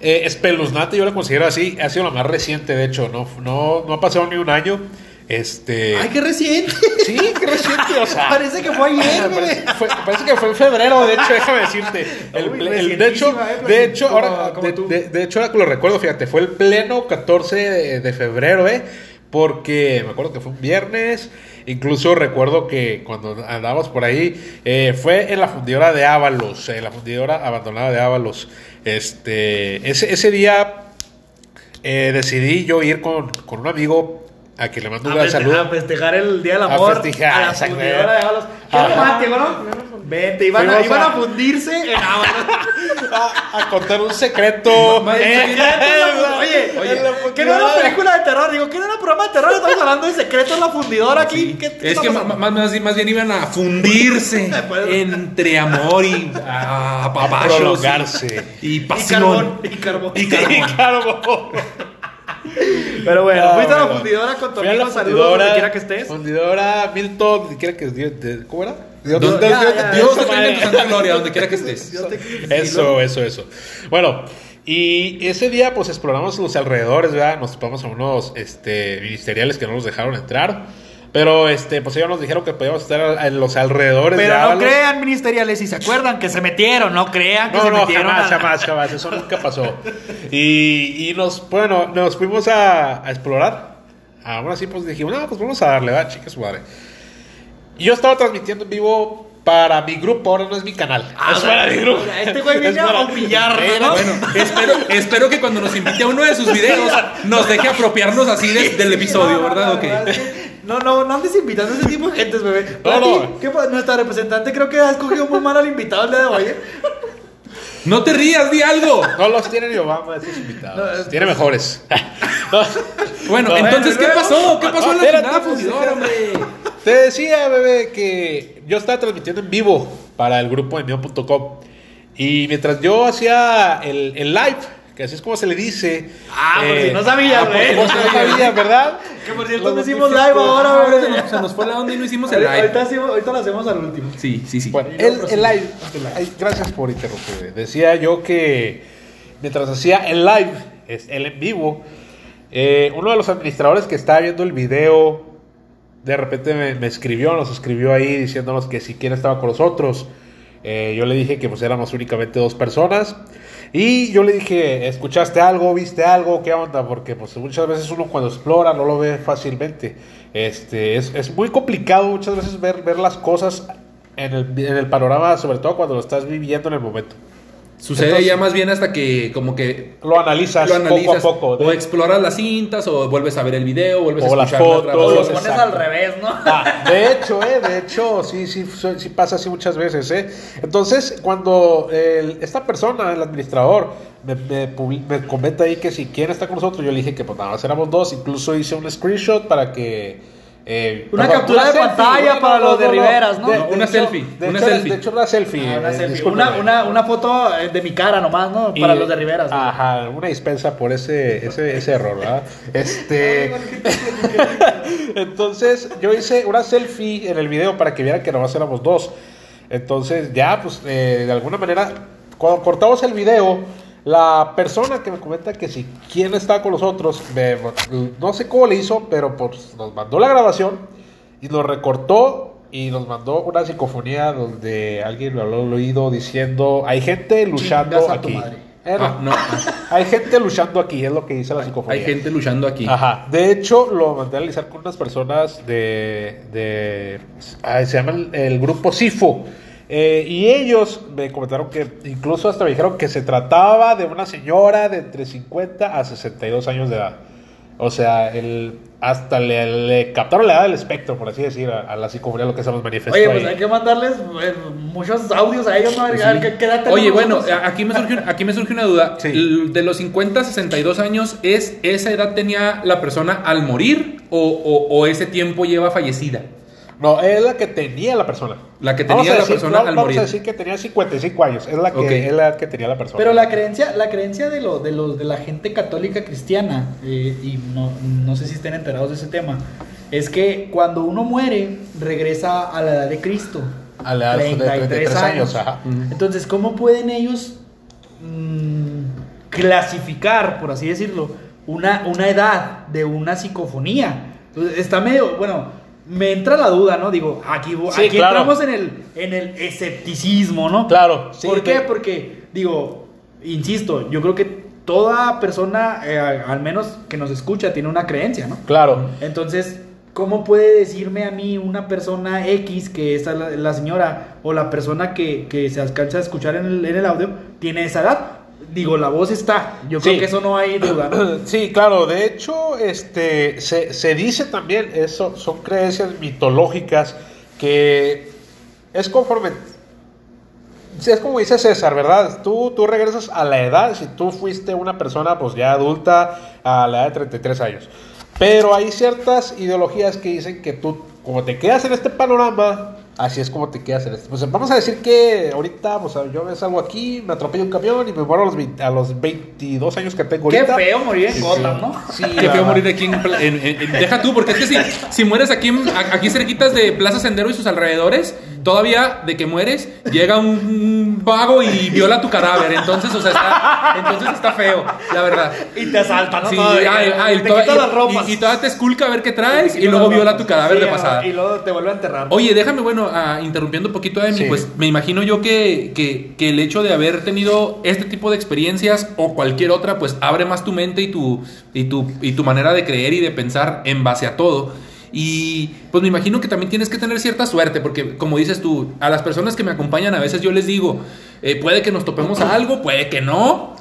eh, espeluznante, yo la considero así, ha sido la más reciente, de hecho, no, no, no ha pasado ni un año. Este. Ay, qué reciente. Sí, qué reciente, o sea. (laughs) Parece que fue ayer. (laughs) Parece, fue- parece que fue en febrero, de hecho, déjame decirte. El, Uy, ple- el- de hecho, eh, de hecho, como- ahora, como de, tú. de- de hecho, ahora que lo recuerdo, fíjate, fue el pleno 14 de, de febrero, ¿eh? Porque me acuerdo que fue un viernes. Incluso recuerdo que cuando andábamos por ahí, eh, fue en la fundidora de Ábalos, en la fundidora abandonada de Ábalos. Este, ese, ese día eh, decidí yo ir con, con un amigo a quien le mando un A, gran saludo. a festejar el Día del A Amor. festejar, a la fundidora de Ábalos. Qué romántico, ¿no? Vente, iban, a, iban a- a fundirse (laughs) a, a contar un secreto. Más- Eh, más- secreto, Oye, la ¿qué no era una película de terror? Digo, ¿qué no era un programa de terror? Estamos hablando de secretos en la fundidora aquí. ¿Qué, qué Es que más, más, más bien iban a fundirse (laughs) entre amor y prolongarse. y, y Y pasión. carbón. Y carbón. Y carbón. Pero bueno, Ah, fuiste a la fundidora con tu a amigo. Saludos donde quiera que estés. Fundidora Milton, donde quiera que ¿cómo era? Dios, Dios, Dios- ya, Dios- ya, Dios Dios- te tenga en tu santa gloria, donde quiera que estés. Eso, eso, eso. Bueno, y ese día pues exploramos los alrededores, ¿verdad? Nos topamos a unos este, ministeriales que no nos dejaron entrar. Pero este, pues ellos nos dijeron que podíamos estar en los alrededores de Pero no crean, ministeriales, si se acuerdan que se metieron, no crean que No, se no, metieron. jamás, a- jamás, jamás. Eso nunca pasó. Y, y nos, bueno, nos fuimos a, a explorar. Aún así, pues dijimos, no, pues vamos a darle, va, chica su madre. Y yo estaba transmitiendo en vivo para mi grupo, ahora no es mi canal. Ah, es para mi grupo. Este güey viene Es para- a humillar, ¿no? Bueno, espero, espero que cuando nos invite a uno de sus videos nos deje apropiarnos así de- del episodio, ¿verdad? no, Ok. no, No, andes invitando a ese tipo de gentes, bebé. No, no. ¿qué nuestra representante creo que ha escogido muy mal al invitado el día de hoy. ¿eh? No te rías, di algo. No los tiene ni Obama, esos invitados. No, tiene mejores. No. Bueno, No, entonces, ¿qué pasó? ¿Qué pasó no, en la pues, fundidora, hombre? Te decía, bebé, que yo estaba transmitiendo en vivo para el grupo de Mio.com. Y mientras yo hacía el, el live, que así es como se le dice. Ah, por si no sabías, ah, por güey. si no sabías, (laughs) ¿verdad? Que por cierto, no hicimos live ahora, se bebé. nos, se nos fue la onda y no hicimos el Ahorita, live. hacemos- ahorita lo hacemos al último. Sí, sí, sí. Bueno, el, el live. ay, gracias por interrumpirme. Decía yo que mientras hacía el live, es el en vivo, eh, uno de los administradores que estaba viendo el video, de repente me, escribió, nos escribió ahí diciéndonos que si estaba con nosotros. Eh, yo le dije que pues éramos únicamente dos personas. Y yo le dije, ¿escuchaste algo? ¿Viste algo? ¿Qué onda? Porque pues muchas veces uno cuando explora no lo ve fácilmente. Este, es, es muy complicado muchas veces ver, ver las cosas en el, en el panorama, sobre todo cuando lo estás viviendo en el momento. Sucede Entonces- ya más bien hasta que como que Lo analizas, lo analizas poco a poco. o exploras las cintas o vuelves a ver el video, vuelves O a las escuchar fotos, O lo Exacto. pones al revés, ¿no? Ah, de hecho, eh, de hecho, sí, sí, sí, pasa así muchas veces, eh. Entonces, cuando el- esta persona, el administrador, me, me, me comenta ahí que si quién está con nosotros, yo le dije que pues nada más éramos dos, incluso hice un screenshot para que... eh, Una captura de pantalla para los de Riveras, ¿no? Una hecho- selfie, De, una hecho, selfie. de hecho, una selfie. Ah, una, eh, selfie. Una, una, una foto de mi cara nomás, ¿no? Y- Para los de Riveras. Ajá, una dispensa por ese, ese, ese error, ¿verdad? Este. (laughs) (laughs) Entonces, yo hice una selfie en el video para que vieran que nomás éramos dos. Entonces, ya, pues, eh, de alguna manera, cuando cortamos el video, la persona que me comenta que si quién está con nosotros, me- no sé cómo le hizo, pero pues nos mandó la grabación y nos recortó y nos mandó una psicofonía donde alguien me habló al oído diciendo, hay gente luchando aquí. madre. Eh, no. Ah, no. Hay gente luchando aquí, es lo que dice la psicofonía. Hay gente luchando aquí. Ajá. De hecho, lo mandé a analizar con unas personas de. de ay, se llama el, el grupo SIFO. Eh, y ellos me comentaron que incluso hasta me dijeron que se trataba de una señora de entre 50 a 62 años de edad. O sea, el, hasta le, le captaron la edad del espectro, por así decir, a, a la psicofonía, lo que se nos manifestó. Oye, ahí. pues hay que mandarles eh, muchos audios a ellos, ¿no? A ver, qué, qué edad Oye, bueno, nosotros. aquí me surge, aquí me surge una duda. Sí. De los 50 a 62 años, ¿es esa edad tenía la persona al morir o, o- o ese tiempo lleva fallecida? No, es la que tenía la persona. La que Vamos tenía la decir- persona no, al vamos morir. a decir que tenía 55 años. Es la que, Ok. es la que tenía la persona. Pero la creencia, la creencia de, lo, de, los, de la gente católica cristiana, eh, y no, no sé si estén enterados de ese tema, es que cuando uno muere, regresa a la edad de Cristo. A la edad de 33 años, ajá. Entonces, ¿cómo pueden ellos mm, clasificar, por así decirlo, una, una edad de una psicofonía? Entonces, está medio, bueno, me entra la duda, ¿no? Digo, aquí, Sí, aquí claro. entramos en el, en el escepticismo, ¿no? Claro, sí, ¿Por qué? Porque, digo, insisto, yo creo que toda persona, eh, al menos que nos escucha, tiene una creencia, ¿no? Claro. Entonces, ¿cómo puede decirme a mí una persona X, que es la, la señora, o la persona que, que se alcanza a escuchar en el, en el audio, tiene esa edad? Digo, la voz está. Yo creo que eso no hay duda. (clears throat) Sí, claro, de hecho, este, se, se dice también, eso son creencias mitológicas que es conforme, es como dice César, ¿verdad? Tú, tú regresas a la edad, si tú fuiste una persona pues ya adulta a la edad de 33 años. Pero hay ciertas ideologías que dicen que tú, como te quedas en este panorama, Así es como te quedas en este. Pues vamos a decir que ahorita, pues yo me salgo aquí, me atropello un camión y me muero a los, 20 a los 22 años que tengo Qué ahorita. feo morir en Gotham, ¿no? Sí, Qué la feo verdad. morir aquí en, pla- en- en- en- Deja tú, porque es que si, si mueres aquí, aquí cerquitas de Plaza Sendero y sus alrededores, todavía de que mueres, llega un vago y viola tu cadáver. Entonces, o sea, está, entonces está feo, la verdad. Y te asaltan, ¿no? Sí, Todavía. ay, ay, te toda- quitan y, las ropas. y- y todavía te esculca a ver qué traes Te y luego viola tu cadáver Sí, de pasada. Y luego te vuelve a enterrar. Oye, déjame, bueno, interrumpiendo un poquito a Emi, Sí. pues me imagino yo que, que- que el hecho de haber tenido este tipo de experiencias o cualquier otra, pues abre más tu mente y tu, y tu, y tu manera de creer y de pensar en base a todo. Y pues me imagino que también tienes que tener cierta suerte, porque como dices tú, a las personas que me acompañan a veces yo les digo, eh, puede que nos topemos a algo, puede que no.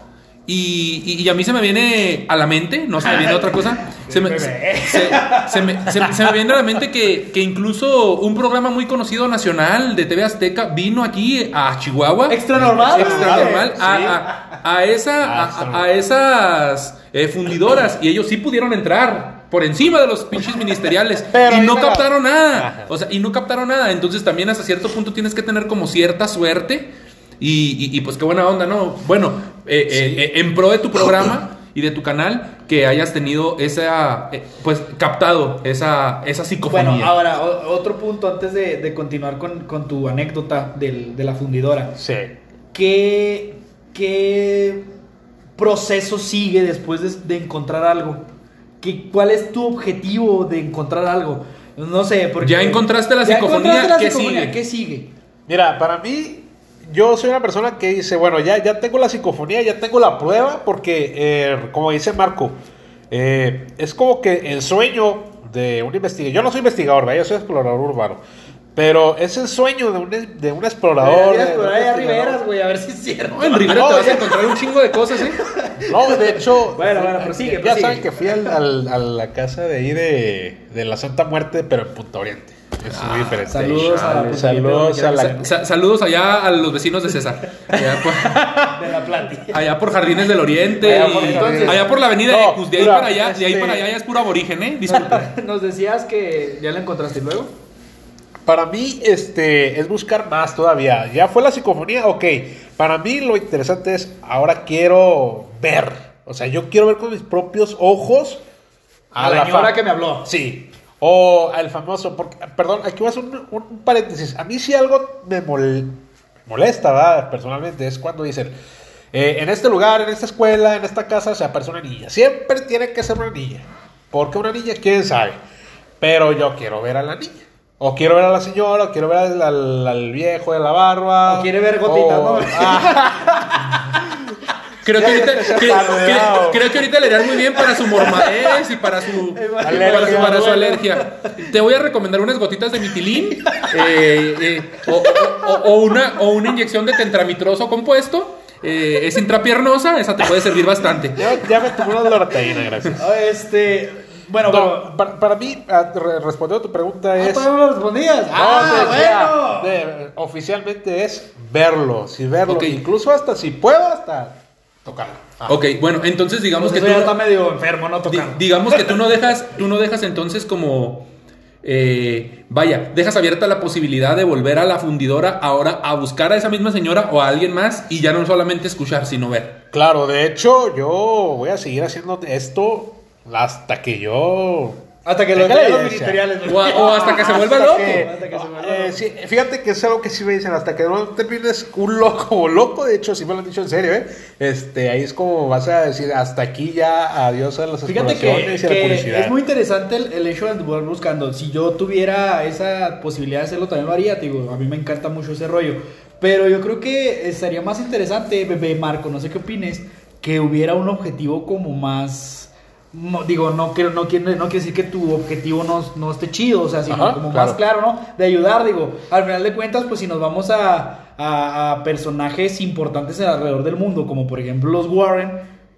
Y, y- y a mí se me viene a la mente, no se me viene otra cosa, (laughs) se me, se- se- se me- se- se me viene a la mente que, que incluso un programa muy conocido nacional de TV Azteca vino aquí a Chihuahua. Extra normal. Extra normal. sí. A, a- a esa, Ah, a- a, esas eh, fundidoras. Y ellos sí pudieron entrar por encima de los pinches (laughs) ministeriales. Pero y no captaron nada. O sea, y no captaron nada. Entonces también hasta cierto punto tienes que tener como cierta suerte. Y, y- y, pues qué buena onda, ¿no? Bueno, eh, eh, eh, en pro de tu programa y de tu canal, que hayas tenido esa, eh, pues captado esa, esa psicofonía. Bueno, ahora, o- otro punto antes de, de continuar con, con tu anécdota del- de la fundidora. Sí. ¿Qué, qué proceso sigue después de, de encontrar algo? ¿Qué, ¿Cuál es tu objetivo de encontrar algo? No sé, porque... Ya encontraste la Ya psicofonía, encontraste la ¿qué psicofonía, sigue? ¿Qué sigue? Mira, para mí, yo soy una persona que dice, bueno, ya, ya tengo la psicofonía, ya tengo la prueba, porque, eh, como dice Marco, eh, es como que el sueño de un investigador, yo no soy investigador, ¿verdad? yo soy explorador urbano, pero es el sueño de un, de un explorador. Mira, de- de por un ahí a investigador. Riveras, güey, a ver si es cierto. No, en Rivera No, te vas a encontrar un chingo de cosas, ¿eh? (laughs) No, de hecho, Bueno, bueno, prosigue, ya prosigue. saben que fui al- al- a la casa de ahí de, de la Santa Muerte, pero en Punta Oriente. Es muy diferente. saludos a la saludos a la, Sa- sa- saludos allá a los vecinos de César. Allá por, (laughs) De la plática. allá por Jardines del Oriente. Allá por y- Jardines. allá por la avenida No, Ecus. De ahí para allá, de ahí este- para allá ya es puro aborigen, ¿eh? Disculpe. (laughs) Nos decías que ya la encontraste ¿y luego. Para mí, este, es buscar más todavía. Ya fue la psicofonía, ok. Para mí lo interesante es, ahora quiero ver. O sea, yo quiero ver con mis propios ojos A la fa- señora que me habló. Sí. O al famoso, porque, perdón, aquí voy a hacer un, un paréntesis. A mí si algo me mol- molesta, ¿verdad? Personalmente, es cuando dicen, eh, en este lugar, en esta escuela, en esta casa se aparece una niña. Siempre tiene que ser una niña. Porque una niña, quién sabe. Pero yo quiero ver a la niña. O quiero ver a la señora, o quiero ver al, al- al viejo de la barba. O quiere ver gotitas, o- ¿no? Ah, (laughs) Creo que, ahorita, (laughs) creo que ahorita le irán muy bien para su mormadez y para su, para Alergia, su, para su alergia. Te voy a recomendar unas gotitas de mitilín eh, eh, o, o- o una, o una inyección de tentramitroso compuesto. Eh, es intrapiernosa, esa te puede servir bastante. ya, ya me tomé una loratadina, gracias. Ah, Este. Bueno, No, para, para mí, a- re- respondiendo a tu pregunta Ah, es... todavía no lo respondías. No, Ah, decía, bueno. de- oficialmente es verlo, si verlo, Ok. incluso hasta si puedo, hasta tocarlo. Ah. Ok, bueno, entonces digamos Pues que eso tú ya no- está medio enfermo, no di- digamos que tú (laughs) no dejas, tú no dejas entonces como eh, vaya, dejas abierta la posibilidad de volver a la fundidora ahora a buscar a esa misma señora o a alguien más y ya no solamente escuchar, sino ver. Claro, de hecho, yo voy a seguir haciendo esto hasta que yo... Hasta que los evidencia. ministeriales. O, o hasta que se vuelva loco. que- Hasta que se vuelva eh, loco. sí, fíjate que es algo que sí me dicen, hasta que no termines un loco o loco, de hecho, sí me lo han dicho en serio, ¿eh? Este, ahí es como vas a decir, hasta aquí ya, adiós a las Fíjate que, y a la que publicidad. es muy interesante el, el hecho de andar buscando. Si yo tuviera esa posibilidad de hacerlo, también lo haría. te Digo, a mí me encanta mucho ese rollo. Pero yo creo que estaría más interesante, bebé Marco, no sé qué opines, que hubiera un objetivo como más. No, digo, no quiero, no, quiero, no quiere decir que tu objetivo no, no esté chido, o sea, sino Ajá, como claro. más claro, ¿no? De ayudar, digo, al final de cuentas, pues si nos vamos a, a- a personajes importantes alrededor del mundo, como por ejemplo los Warren,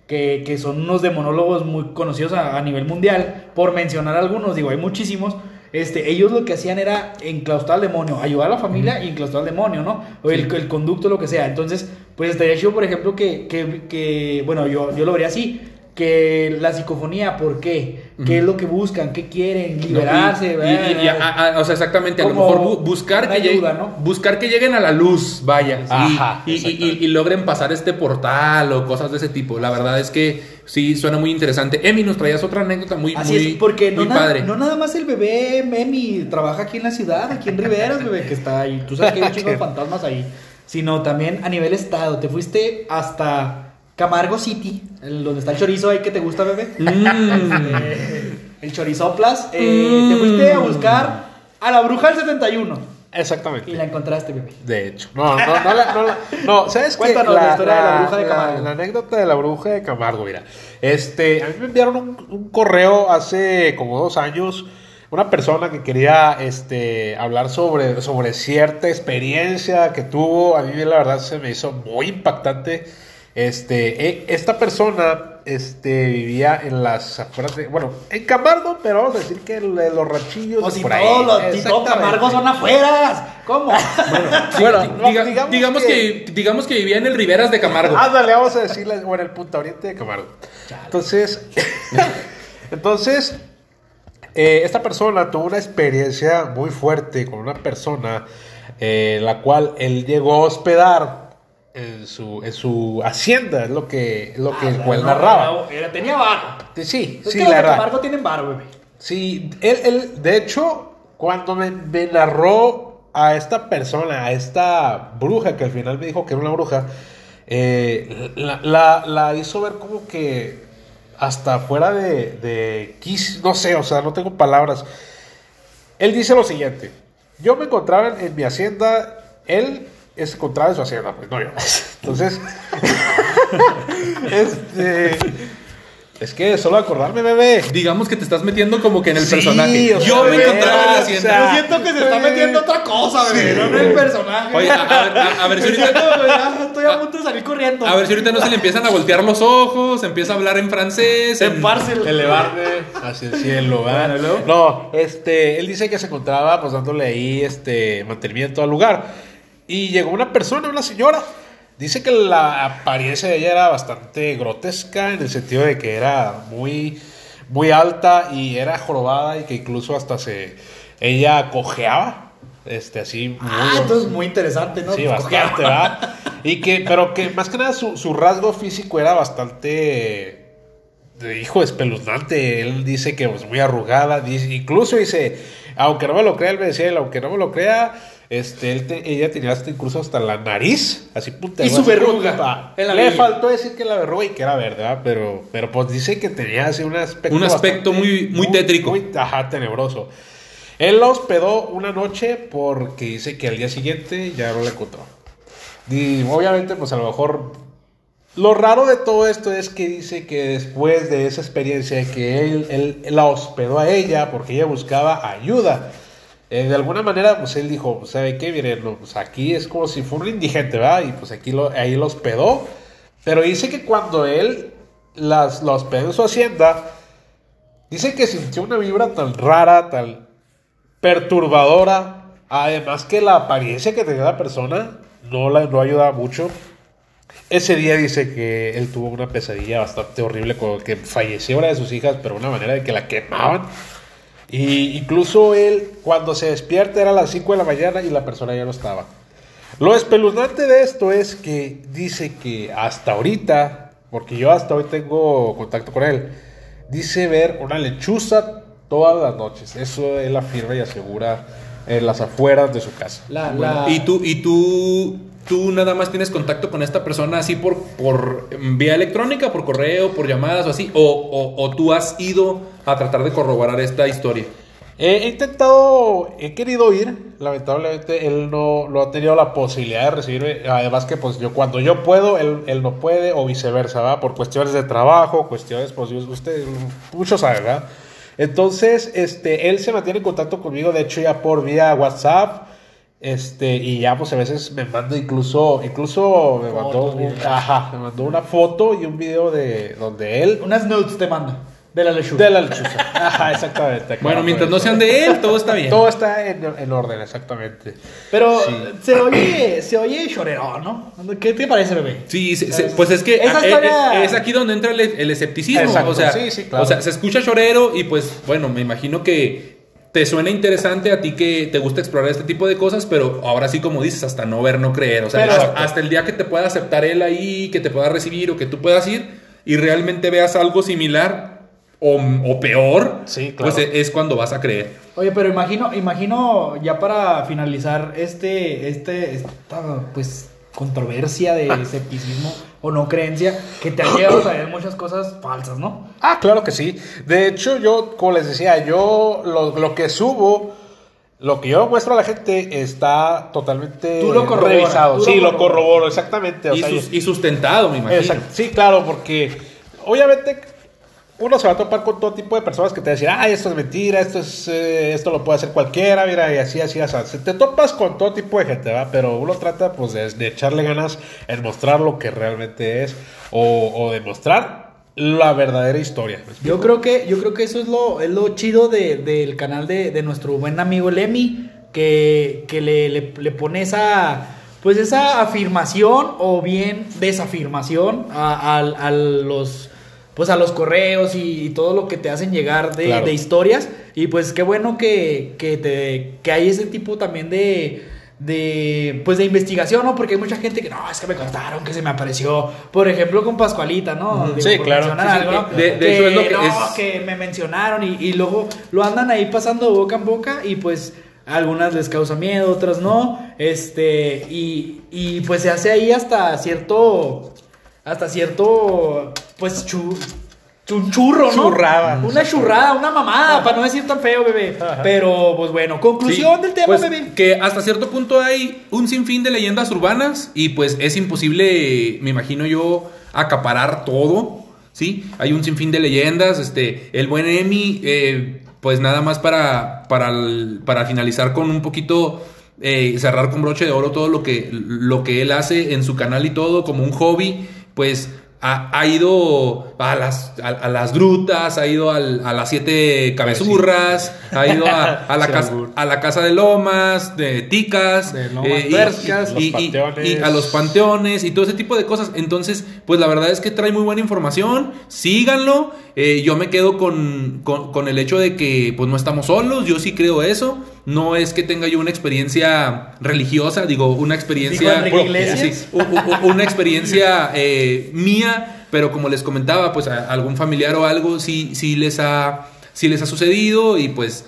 que, que son unos demonólogos muy conocidos a, a nivel mundial, por mencionar algunos, digo, hay muchísimos. Este, ellos lo que hacían era enclaustrar al demonio, ayudar a la familia y enclaustrar al demonio, ¿no? O el, el conducto, lo que sea. Entonces, pues estaría chido, por ejemplo, que, que, que, bueno, yo, yo lo vería así, que la psicofonía, ¿por qué? ¿Qué es lo que buscan? ¿Qué quieren? Liberarse, No, y- y- y- y- a- a- o sea, exactamente, a lo mejor bu- buscar que, llegue- ayuda, ¿no? buscar que lleguen a la luz, vaya, Ajá, y, y- y- y logren pasar este portal o cosas de ese tipo. La verdad es que sí, suena muy interesante. Emi, nos traías otra anécdota muy, Así muy, es, porque no, muy na- padre. no nada más el bebé Memi trabaja aquí en la ciudad, aquí en Riveras, bebé, que está ahí. Tú sabes que hay un chingo de (laughs) fantasmas ahí. Sino también a nivel estado. Te fuiste hasta Camargo City, el- donde está el chorizo ahí que te gusta, bebé. Mm. (laughs) El chorizoplas. eh, Te fuiste a buscar a la bruja del 71. Exactamente. Y la encontraste, bebé. De hecho. No, no, no, la- no, la- no, ¿sabes qué? Cuéntanos la historia de la bruja de Camargo. La, anécdota de la bruja de Camargo, mira. Este, a mí me enviaron un, un correo hace como dos años. Una persona que quería este, hablar sobre, sobre cierta experiencia que tuvo. A mí, la verdad, se me hizo muy impactante. Este, eh, esta persona este, vivía en las afueras de. Bueno, en Camargo, pero vamos a decir que los ranchillos. O de si por todos los si todo. Camargo son afueras. ¿Cómo? Bueno, (laughs) Di- no, diga- digamos digamos, que... digamos que vivía en el Riveras de Camargo. Ándale, vamos a decirle, o en el Punta Oriente de Camargo. Entonces, (laughs) entonces, eh, esta persona tuvo una experiencia muy fuerte con una persona, eh, la cual él llegó a hospedar en su, en su hacienda, es lo que, lo que el cual No, narraba. era- era- tenía barro. Sí, Es sí, que la verdad. Camargo tienen barro, bebé. Sí, él, él, de hecho, cuando me, me narró a esta persona, a esta bruja, que al final me dijo que era una bruja, eh, la, la- la hizo ver como que hasta fuera de, de quis- no sé, o sea, no tengo palabras. Él dice lo siguiente, yo me encontraba en, en mi hacienda, él se encontraba en su hacienda, pues no yo. (laughs) Entonces, (laughs) este... Es que solo acordarme, bebé. Digamos que te estás metiendo como que en el Sí, personaje. o sea, Yo me encontraba en la hacienda. o sea, Yo siento que se está metiendo otra cosa, bebé. No en el personaje. Oye, a, a ver, a- a ver si ahorita... ya estoy a punto de salir corriendo. A ver si ahorita no se le empiezan a voltear los ojos, empieza a hablar en francés. en- En Parcel. elevarme hacia el cielo, ¿verdad? No, este, él dice que se encontraba pues dándole ahí este mantenimiento al lugar y llegó una persona, una señora. Dice que la apariencia de ella era bastante grotesca en el sentido de que era muy muy alta y era jorobada y que incluso hasta se ella cojeaba, este así muy Ah, entonces muy interesante, ¿no? Sí, Pues, bastante, ¿verdad? (laughs) Y que, pero que más que nada su, su rasgo físico era bastante, hijo, espeluznante. Él dice que es muy arrugada, dice, incluso dice, aunque no me lo crea, él me decía, aunque no me lo crea, este, él te- ella tenía hasta incluso hasta la nariz, así punta. Y su verruga Le faltó decir que la verruga y que era ¿verdad? Pero, pero pues dice que tenía así un aspecto. Un aspecto muy- muy tétrico. Muy, ajá, tenebroso. Él la hospedó una noche porque dice que al día siguiente ya no la encontró. Y obviamente, pues a lo mejor. Lo raro de todo esto es que dice que después de esa experiencia que él la hospedó a ella porque ella buscaba ayuda. Eh, de alguna manera, pues él dijo, pues, ¿sabe qué? Miren, no, pues aquí es como si fuera un indigente, ¿verdad? Y pues aquí lo, ahí lo hospedó. Pero dice que cuando él las, la hospedó en su hacienda, dice que sintió una vibra tan rara, tan perturbadora. Además que la apariencia que tenía la persona no la no ayudaba mucho. Ese día dice que él tuvo una pesadilla bastante horrible con que falleció una de sus hijas, pero una manera de que la quemaban. Y incluso él, cuando se despierta, era a las 5 de la mañana y la persona ya no estaba. Lo espeluznante de esto es que dice que hasta ahorita, porque yo hasta hoy tengo contacto con él, dice ver una lechuza todas las noches. Eso él afirma y asegura en las afueras de su casa. La, la... Y tú, y tú, tú nada más tienes contacto con esta persona así por, por vía electrónica, por correo, por llamadas o así, o, tú has ido a tratar de corroborar esta historia. He intentado, he querido ir, lamentablemente él no, no ha tenido la posibilidad de recibirme, además que pues yo cuando yo puedo, él, él no puede, o viceversa, ¿verdad? Por cuestiones de trabajo, cuestiones, pues usted, muchos ¿verdad? Entonces, este, él se mantiene en contacto conmigo, de hecho ya por vía WhatsApp, este, y ya pues a veces me manda incluso, incluso me mandó, un- ajá, me mandó una foto y un video de donde él Unas nudes te manda. De la lechuga. De la lechuza. (laughs) Ajá, exactamente. Bueno, mientras por no sean de él, todo está bien. Todo está en, en orden, exactamente. Pero Sí. se oye, se oye chorero, ¿no? ¿Qué te parece, bebé? Sí, se- se- pues es que Esa historia- eh, es aquí donde entra el, el escepticismo. Exacto, o, sea, sí, sí, claro. o sea, se escucha chorero y pues bueno, me imagino que te suena interesante a ti que te gusta explorar este tipo de cosas, pero ahora sí como dices, hasta no ver, no creer. O sea, hasta, hasta el día que te pueda aceptar él ahí, que te pueda recibir o que tú puedas ir y realmente veas algo similar o, o peor, Sí, claro. pues es cuando vas a creer. Oye, pero imagino, imagino ya para finalizar este, este, esta pues controversia de escepticismo o no creencia, que te ha llegado a traer muchas cosas falsas, ¿no? Ah, claro que sí. De hecho, yo, como les decía, yo lo, lo que subo, lo que yo muestro a la gente está totalmente Tú lo revisado. tú lo sí, lo corroboro, exactamente. o Y, sea, sus- y sustentado, me imagino. Exacto. Sí, claro, porque obviamente uno se va a topar con todo tipo de personas que te decir, ay, esto es mentira, esto es eh, esto lo puede hacer cualquiera, mira, y así, así, así. Te topas con todo tipo de gente, ¿va? Pero uno trata, pues, de, de echarle ganas en mostrar lo que realmente es o, o demostrar la verdadera historia. Yo creo que, yo creo que eso es lo, es lo chido de- del canal de, de nuestro buen amigo Lemmy, que, que le, le- le pone esa, pues esa afirmación o bien desafirmación a, a- a los, pues a los correos y, y todo lo que te hacen llegar de, Claro. de historias. Y pues qué bueno que, que, te, que hay ese tipo también de, de, pues de investigación, ¿no? Porque hay mucha gente que, no, es que me contaron que se me apareció, por ejemplo, con Pascualita, ¿no? Ujú. Sí, claro. mencionar Sí, sí, algo, ¿no? de- de Que hecho es lo que no, es- que me mencionaron y, y luego lo andan ahí pasando de boca en boca y pues a algunas les causa miedo, otras no, este, y, y pues se hace ahí hasta cierto, hasta cierto, pues chu- un churro, ¿no? Churrada. Una churrada, una mamada, para no decir tan feo, bebé. Ajá. Pero, pues bueno, conclusión Sí, del tema, pues, bebé. Que hasta cierto punto hay un sinfín de leyendas urbanas y pues es imposible, me imagino yo, acaparar todo, ¿sí? Hay un sinfín de leyendas, este, el buen Emi, eh, pues nada más para, para, para finalizar con un poquito... eh, cerrar con broche de oro todo lo que, lo que él hace en su canal y todo como un hobby, pues ha, ha ido a las, a, a las grutas, ha ido al- a las siete cabezurras, ha ido a, a la (laughs) Sí, casa, a la casa de lomas, de ticas, De lomas y- perscas, y, los y- panteones. y a los panteones y todo ese tipo de cosas. Entonces, pues la verdad es que trae muy buena información, síganlo. Eh, yo me quedo con, con- con el hecho de que pues no estamos solos, yo sí creo eso. No es que tenga yo una experiencia religiosa, digo, una experiencia... Sí, una experiencia eh, mía, pero como les comentaba, pues a algún familiar o algo sí, sí, les ha, sí les ha sucedido y pues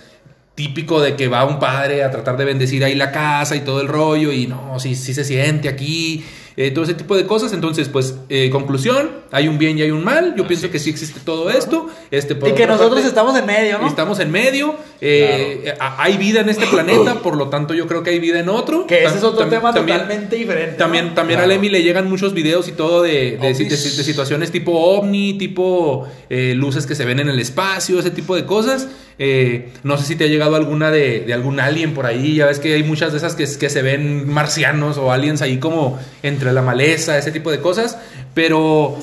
típico de que va un padre a tratar de bendecir ahí la casa y todo el rollo y no, sí, sí se siente aquí, eh, todo ese tipo de cosas. Entonces, pues, eh, conclusión, hay un bien y hay un mal. Yo pienso que sí existe todo esto. Este, por Y que nosotros parte, estamos en medio, ¿no? Estamos en medio, eh, hay vida en este planeta, (clears throat) por lo tanto yo creo que hay vida en otro. Que ese es otro Tam- tema totalmente diferente. ¿no? también, también Claro. a Lemmy le llegan muchos videos y todo de, de, de- situaciones tipo ovni, tipo luces que se ven en el espacio, ese tipo de cosas. No sé si te ha llegado alguna de, de algún alien por ahí. Ya ves que hay muchas de esas que, que se ven marcianos o aliens ahí como entre la maleza, ese tipo de cosas. Pero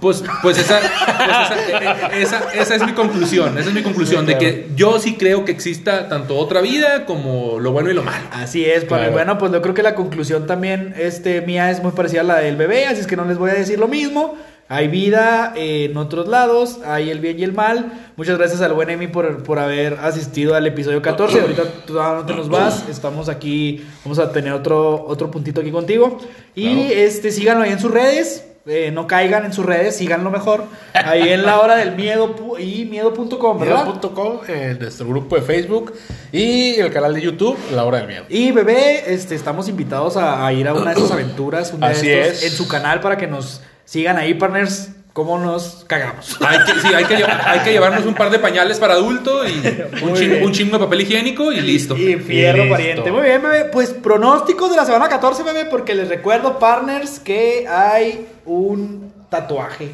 pues, pues esa, pues esa, (laughs) esa- esa es mi conclusión. Esa es mi conclusión. Sí, De que yo sí creo que exista tanto otra vida como lo bueno y lo malo. Así es, pero Claro. bueno, pues yo creo que la conclusión también este, mía es muy parecida a la del bebé, así es que no les voy a decir lo mismo. Hay vida eh, en otros lados, hay el bien y el mal. Muchas gracias al buen Emi por, por haber asistido al episodio 14. (coughs) Ahorita tú no te nos vas, estamos aquí, vamos a tener otro, otro puntito aquí contigo. Y Claro. este, síganlo ahí en sus redes. eh, no caigan en sus redes, síganlo mejor. Ahí en la hora del miedo y miedo.com, ¿verdad? Miedo.com en nuestro grupo de Facebook y el canal de YouTube La Hora del Miedo. Y bebé, este, estamos invitados a, a ir a una de esas aventuras un día de Así estos, es. en su canal para que nos sigan ahí, partners, cómo nos cagamos. Hay que, sí, hay que, llevar- hay que llevarnos un par de pañales para adulto y (laughs) un, chingo de papel higiénico y listo. Y fierro Listo. pariente. Muy bien, bebé. Pues pronósticos de la semana 14, bebé, porque les recuerdo, partners, que hay un tatuaje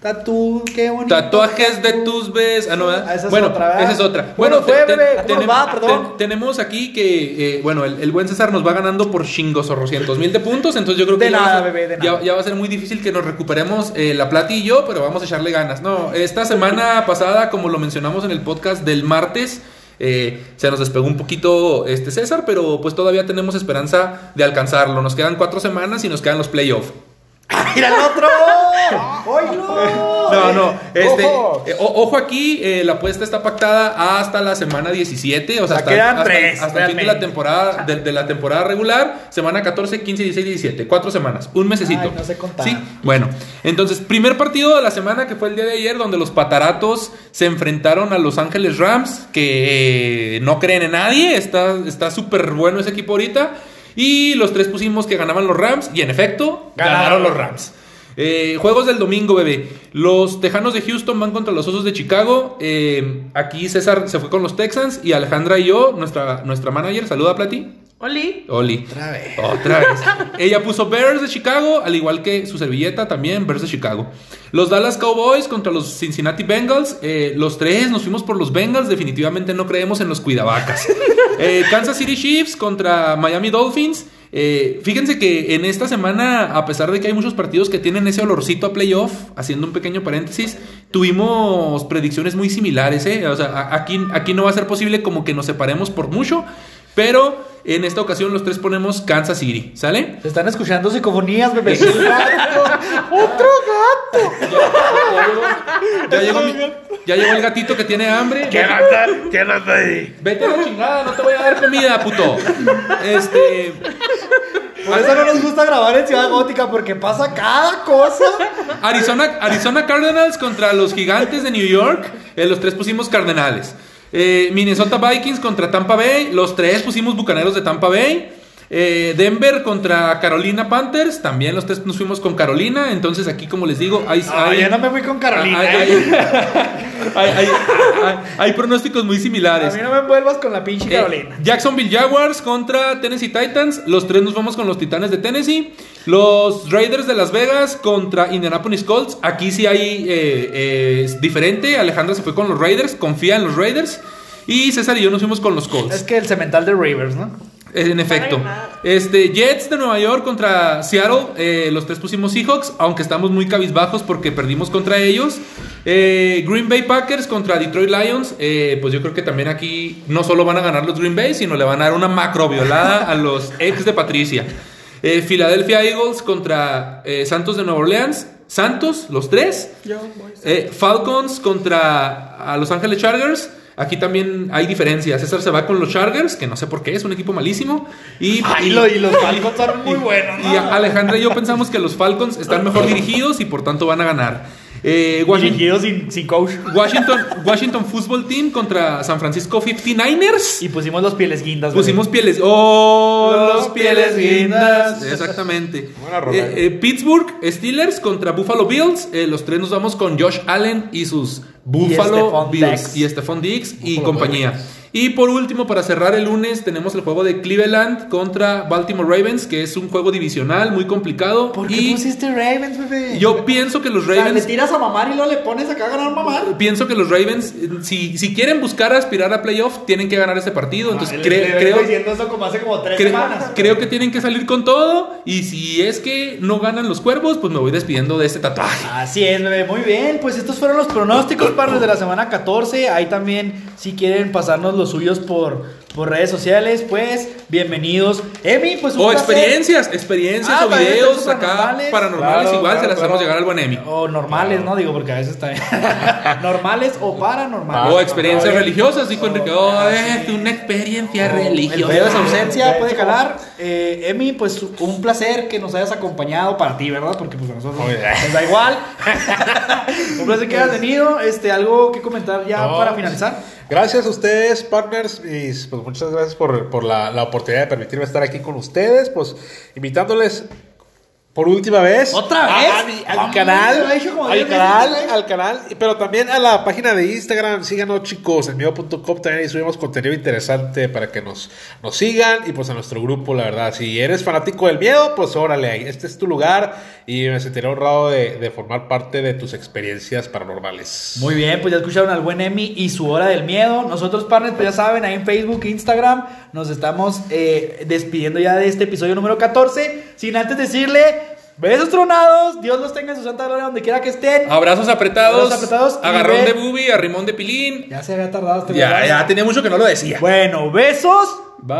Tatu, qué bonito. Tatuajes de tus ves. Ah, no, ¿verdad? Ah, esa es bueno, otra, ¿verdad? esa es otra. Bueno, fue, te- bebé. te- ¿Cómo nos tenem- va? Perdón. te- tenemos aquí que, eh, bueno, el, el buen César nos va ganando por chingos o cientos mil de puntos. Entonces yo creo que De ya, va a nada, ser- bebé, de ya- nada. ya va a ser muy difícil que nos recuperemos eh, la plata y yo, pero vamos a echarle ganas. No, esta semana pasada, como lo mencionamos en el podcast del martes. eh, se nos despegó un poquito este César, pero pues todavía tenemos esperanza de alcanzarlo. Nos quedan cuatro semanas y nos quedan los playoffs. (laughs) ¡Mira el otro! ¡Oilo! No, no. Este, Ojo. eh, o- ojo aquí, eh, la apuesta está pactada hasta la semana 17, o sea, hasta, quedan hasta- tres, hasta el fin de la temporada de, de la temporada regular, semana 14, 15, 16, 17, cuatro semanas, un mesecito. Ay, no sé contar. Sí, bueno. Entonces, primer partido de la semana que fue el día de ayer donde los Pataratos se enfrentaron a Los Ángeles Rams, que eh, no creen en nadie, está está súper bueno ese equipo ahorita. Y los tres pusimos que ganaban los Rams, y en efecto, Ganaron. ganaron los Rams. Eh, juegos del domingo, bebé. Los Tejanos de Houston van contra los Osos de Chicago. Eh, aquí César se fue con los Texans y Alejandra y yo, nuestra, nuestra manager, saluda a Plati. Oli. Oli. Otra vez. Otra vez. Ella puso Bears de Chicago, al igual que su servilleta también, Bears de Chicago. Los Dallas Cowboys contra los Cincinnati Bengals. Eh, los tres nos fuimos por los Bengals. Definitivamente no creemos en los cuidavacas. (laughs) Eh, Kansas City Chiefs contra Miami Dolphins. Eh, fíjense que en esta semana, a pesar de que hay muchos partidos que tienen ese olorcito a playoff, haciendo un pequeño paréntesis, tuvimos predicciones muy similares. ¿eh? O sea, aquí no va a ser posible como que nos separemos por mucho, pero en esta ocasión los tres ponemos Kansas City, ¿sale? Se están escuchando psicofonías, bebé. ¡Otro gato! Ya llegó, mi- ya llegó el gatito que tiene hambre. ¿Quién anda? ¿Quién anda ahí? Vete a la chingada, no te voy a dar comida, puto. Este. Por eso no nos gusta grabar en Ciudad Gótica, porque pasa cada cosa. Arizona, Arizona Cardinals contra los gigantes de New York. Eh, los tres pusimos Cardenales. Eh, Minnesota Vikings contra Tampa Bay. Los tres pusimos Bucaneros de Tampa Bay. Eh, Denver contra Carolina Panthers. También los tres nos fuimos con Carolina. Entonces aquí, como les digo, hay... Ay, hay- yo no me fui con Carolina. (laughs) hay- hay- hay- pronósticos muy A similares. mí no me envuelvas con la pinche Eh, Carolina. Jacksonville Jaguars contra Tennessee Titans. Los tres nos vamos con los Titanes de Tennessee. Los Raiders de Las Vegas contra Indianapolis Colts. Aquí sí hay eh, eh, es diferente. Alejandra se fue con los Raiders. Confía en los Raiders. Y César y yo nos fuimos con los Colts. Es que el cemental de Rivers, ¿no? En efecto. Este, Jets de Nueva York contra Seattle. eh, los tres pusimos Seahawks, aunque estamos muy cabizbajos porque perdimos contra ellos. Eh, Green Bay Packers contra Detroit Lions. eh, pues yo creo que también aquí no solo van a ganar los Green Bay, sino le van a dar una macro violada a los (laughs) ex de Patricia. Philadelphia Eagles contra Santos de Nueva Orleans. Santos, los tres. Falcons contra a Los Ángeles Chargers. Aquí también hay diferencias. César se va con los Chargers, que no sé por qué, es un equipo malísimo. Y, Ay, y- lo- y los Falcons son muy buenos, ¿no? y Alejandra y yo pensamos que los Falcons están mejor dirigidos y por tanto van a ganar. Eh, Washington, sin, sin coach. (laughs) Washington, Washington Football Team contra San Francisco 59ers. Y pusimos los pieles guindas. Pusimos pieles. ¡Oh! Los Los pieles guindas. Exactamente. (laughs) Buena rola. Eh, eh, Pittsburgh Steelers contra Buffalo Bills. Eh, los tres nos vamos con Josh Allen y sus Buffalo Bills. Y Stephon Diggs y compañía. Y por último, para cerrar el lunes, tenemos el juego de Cleveland contra Baltimore Ravens, que es un juego divisional muy complicado. ¿Por qué y pusiste Ravens, bebé? yo pienso que los O sea, le Ravens tiras a mamar y luego le pones acá a ganar mamar. Pienso que los Ravens, si, si quieren buscar aspirar a playoff, tienen que ganar ese partido. Entonces, Ay, cre- creo, diciendo eso como hace como tres cre- semanas. creo que tienen que salir con todo. Y si es que no ganan los cuervos, pues me voy despidiendo de este tatuaje. Así es, bebé. Muy bien. Pues estos fueron los pronósticos para los de la semana 14. Ahí también, si quieren pasarnos los suyos por, por redes sociales, pues bienvenidos. Emi, pues un O placer. experiencias, experiencias Ah, o videos acá paranormales. paranormales. Claro, igual se las claro. hacemos llegar al buen Emi. O normales, ¿no? Digo, porque a veces también. (laughs) normales o paranormales. O experiencias religiosas, dijo Enrique. Oh, es una experiencia El religiosa. pedo de ausencia puede calar. Eh, Emi, pues un placer que nos hayas acompañado para ti, ¿verdad? Porque pues a nosotros nos da igual. (laughs) un placer que hayas venido. Este, algo que comentar ya No, para finalizar. Gracias a ustedes, partners, y pues muchas gracias por, por la, la oportunidad de permitirme estar aquí con ustedes, pues invitándoles por última vez. ¿Otra vez? a mi- al Vamos, canal. Al veces, canal, al canal. Pero también a la página de Instagram. Síganos, chicos. En miedo.com también ahí subimos contenido interesante para que nos, nos sigan. Y pues a nuestro grupo, la verdad. Si eres fanático del miedo, pues órale. ahí, Este es tu lugar. Y me sentiré honrado de, de formar parte de tus experiencias paranormales. Muy bien, pues ya escucharon al buen Emi y su hora del miedo. Nosotros, partners, pues ya saben, ahí en Facebook, Instagram, nos estamos eh, despidiendo ya de este episodio número 14. Sin antes decirle, besos tronados, Dios los tenga en su santa gloria donde quiera que estén. Abrazos apretados. Abrazos apretados y Agarrón ve- de bubi, arrimón de pilín. Ya se había tardado este Ya, ya tenía mucho que no lo decía. Bueno, besos. Bye.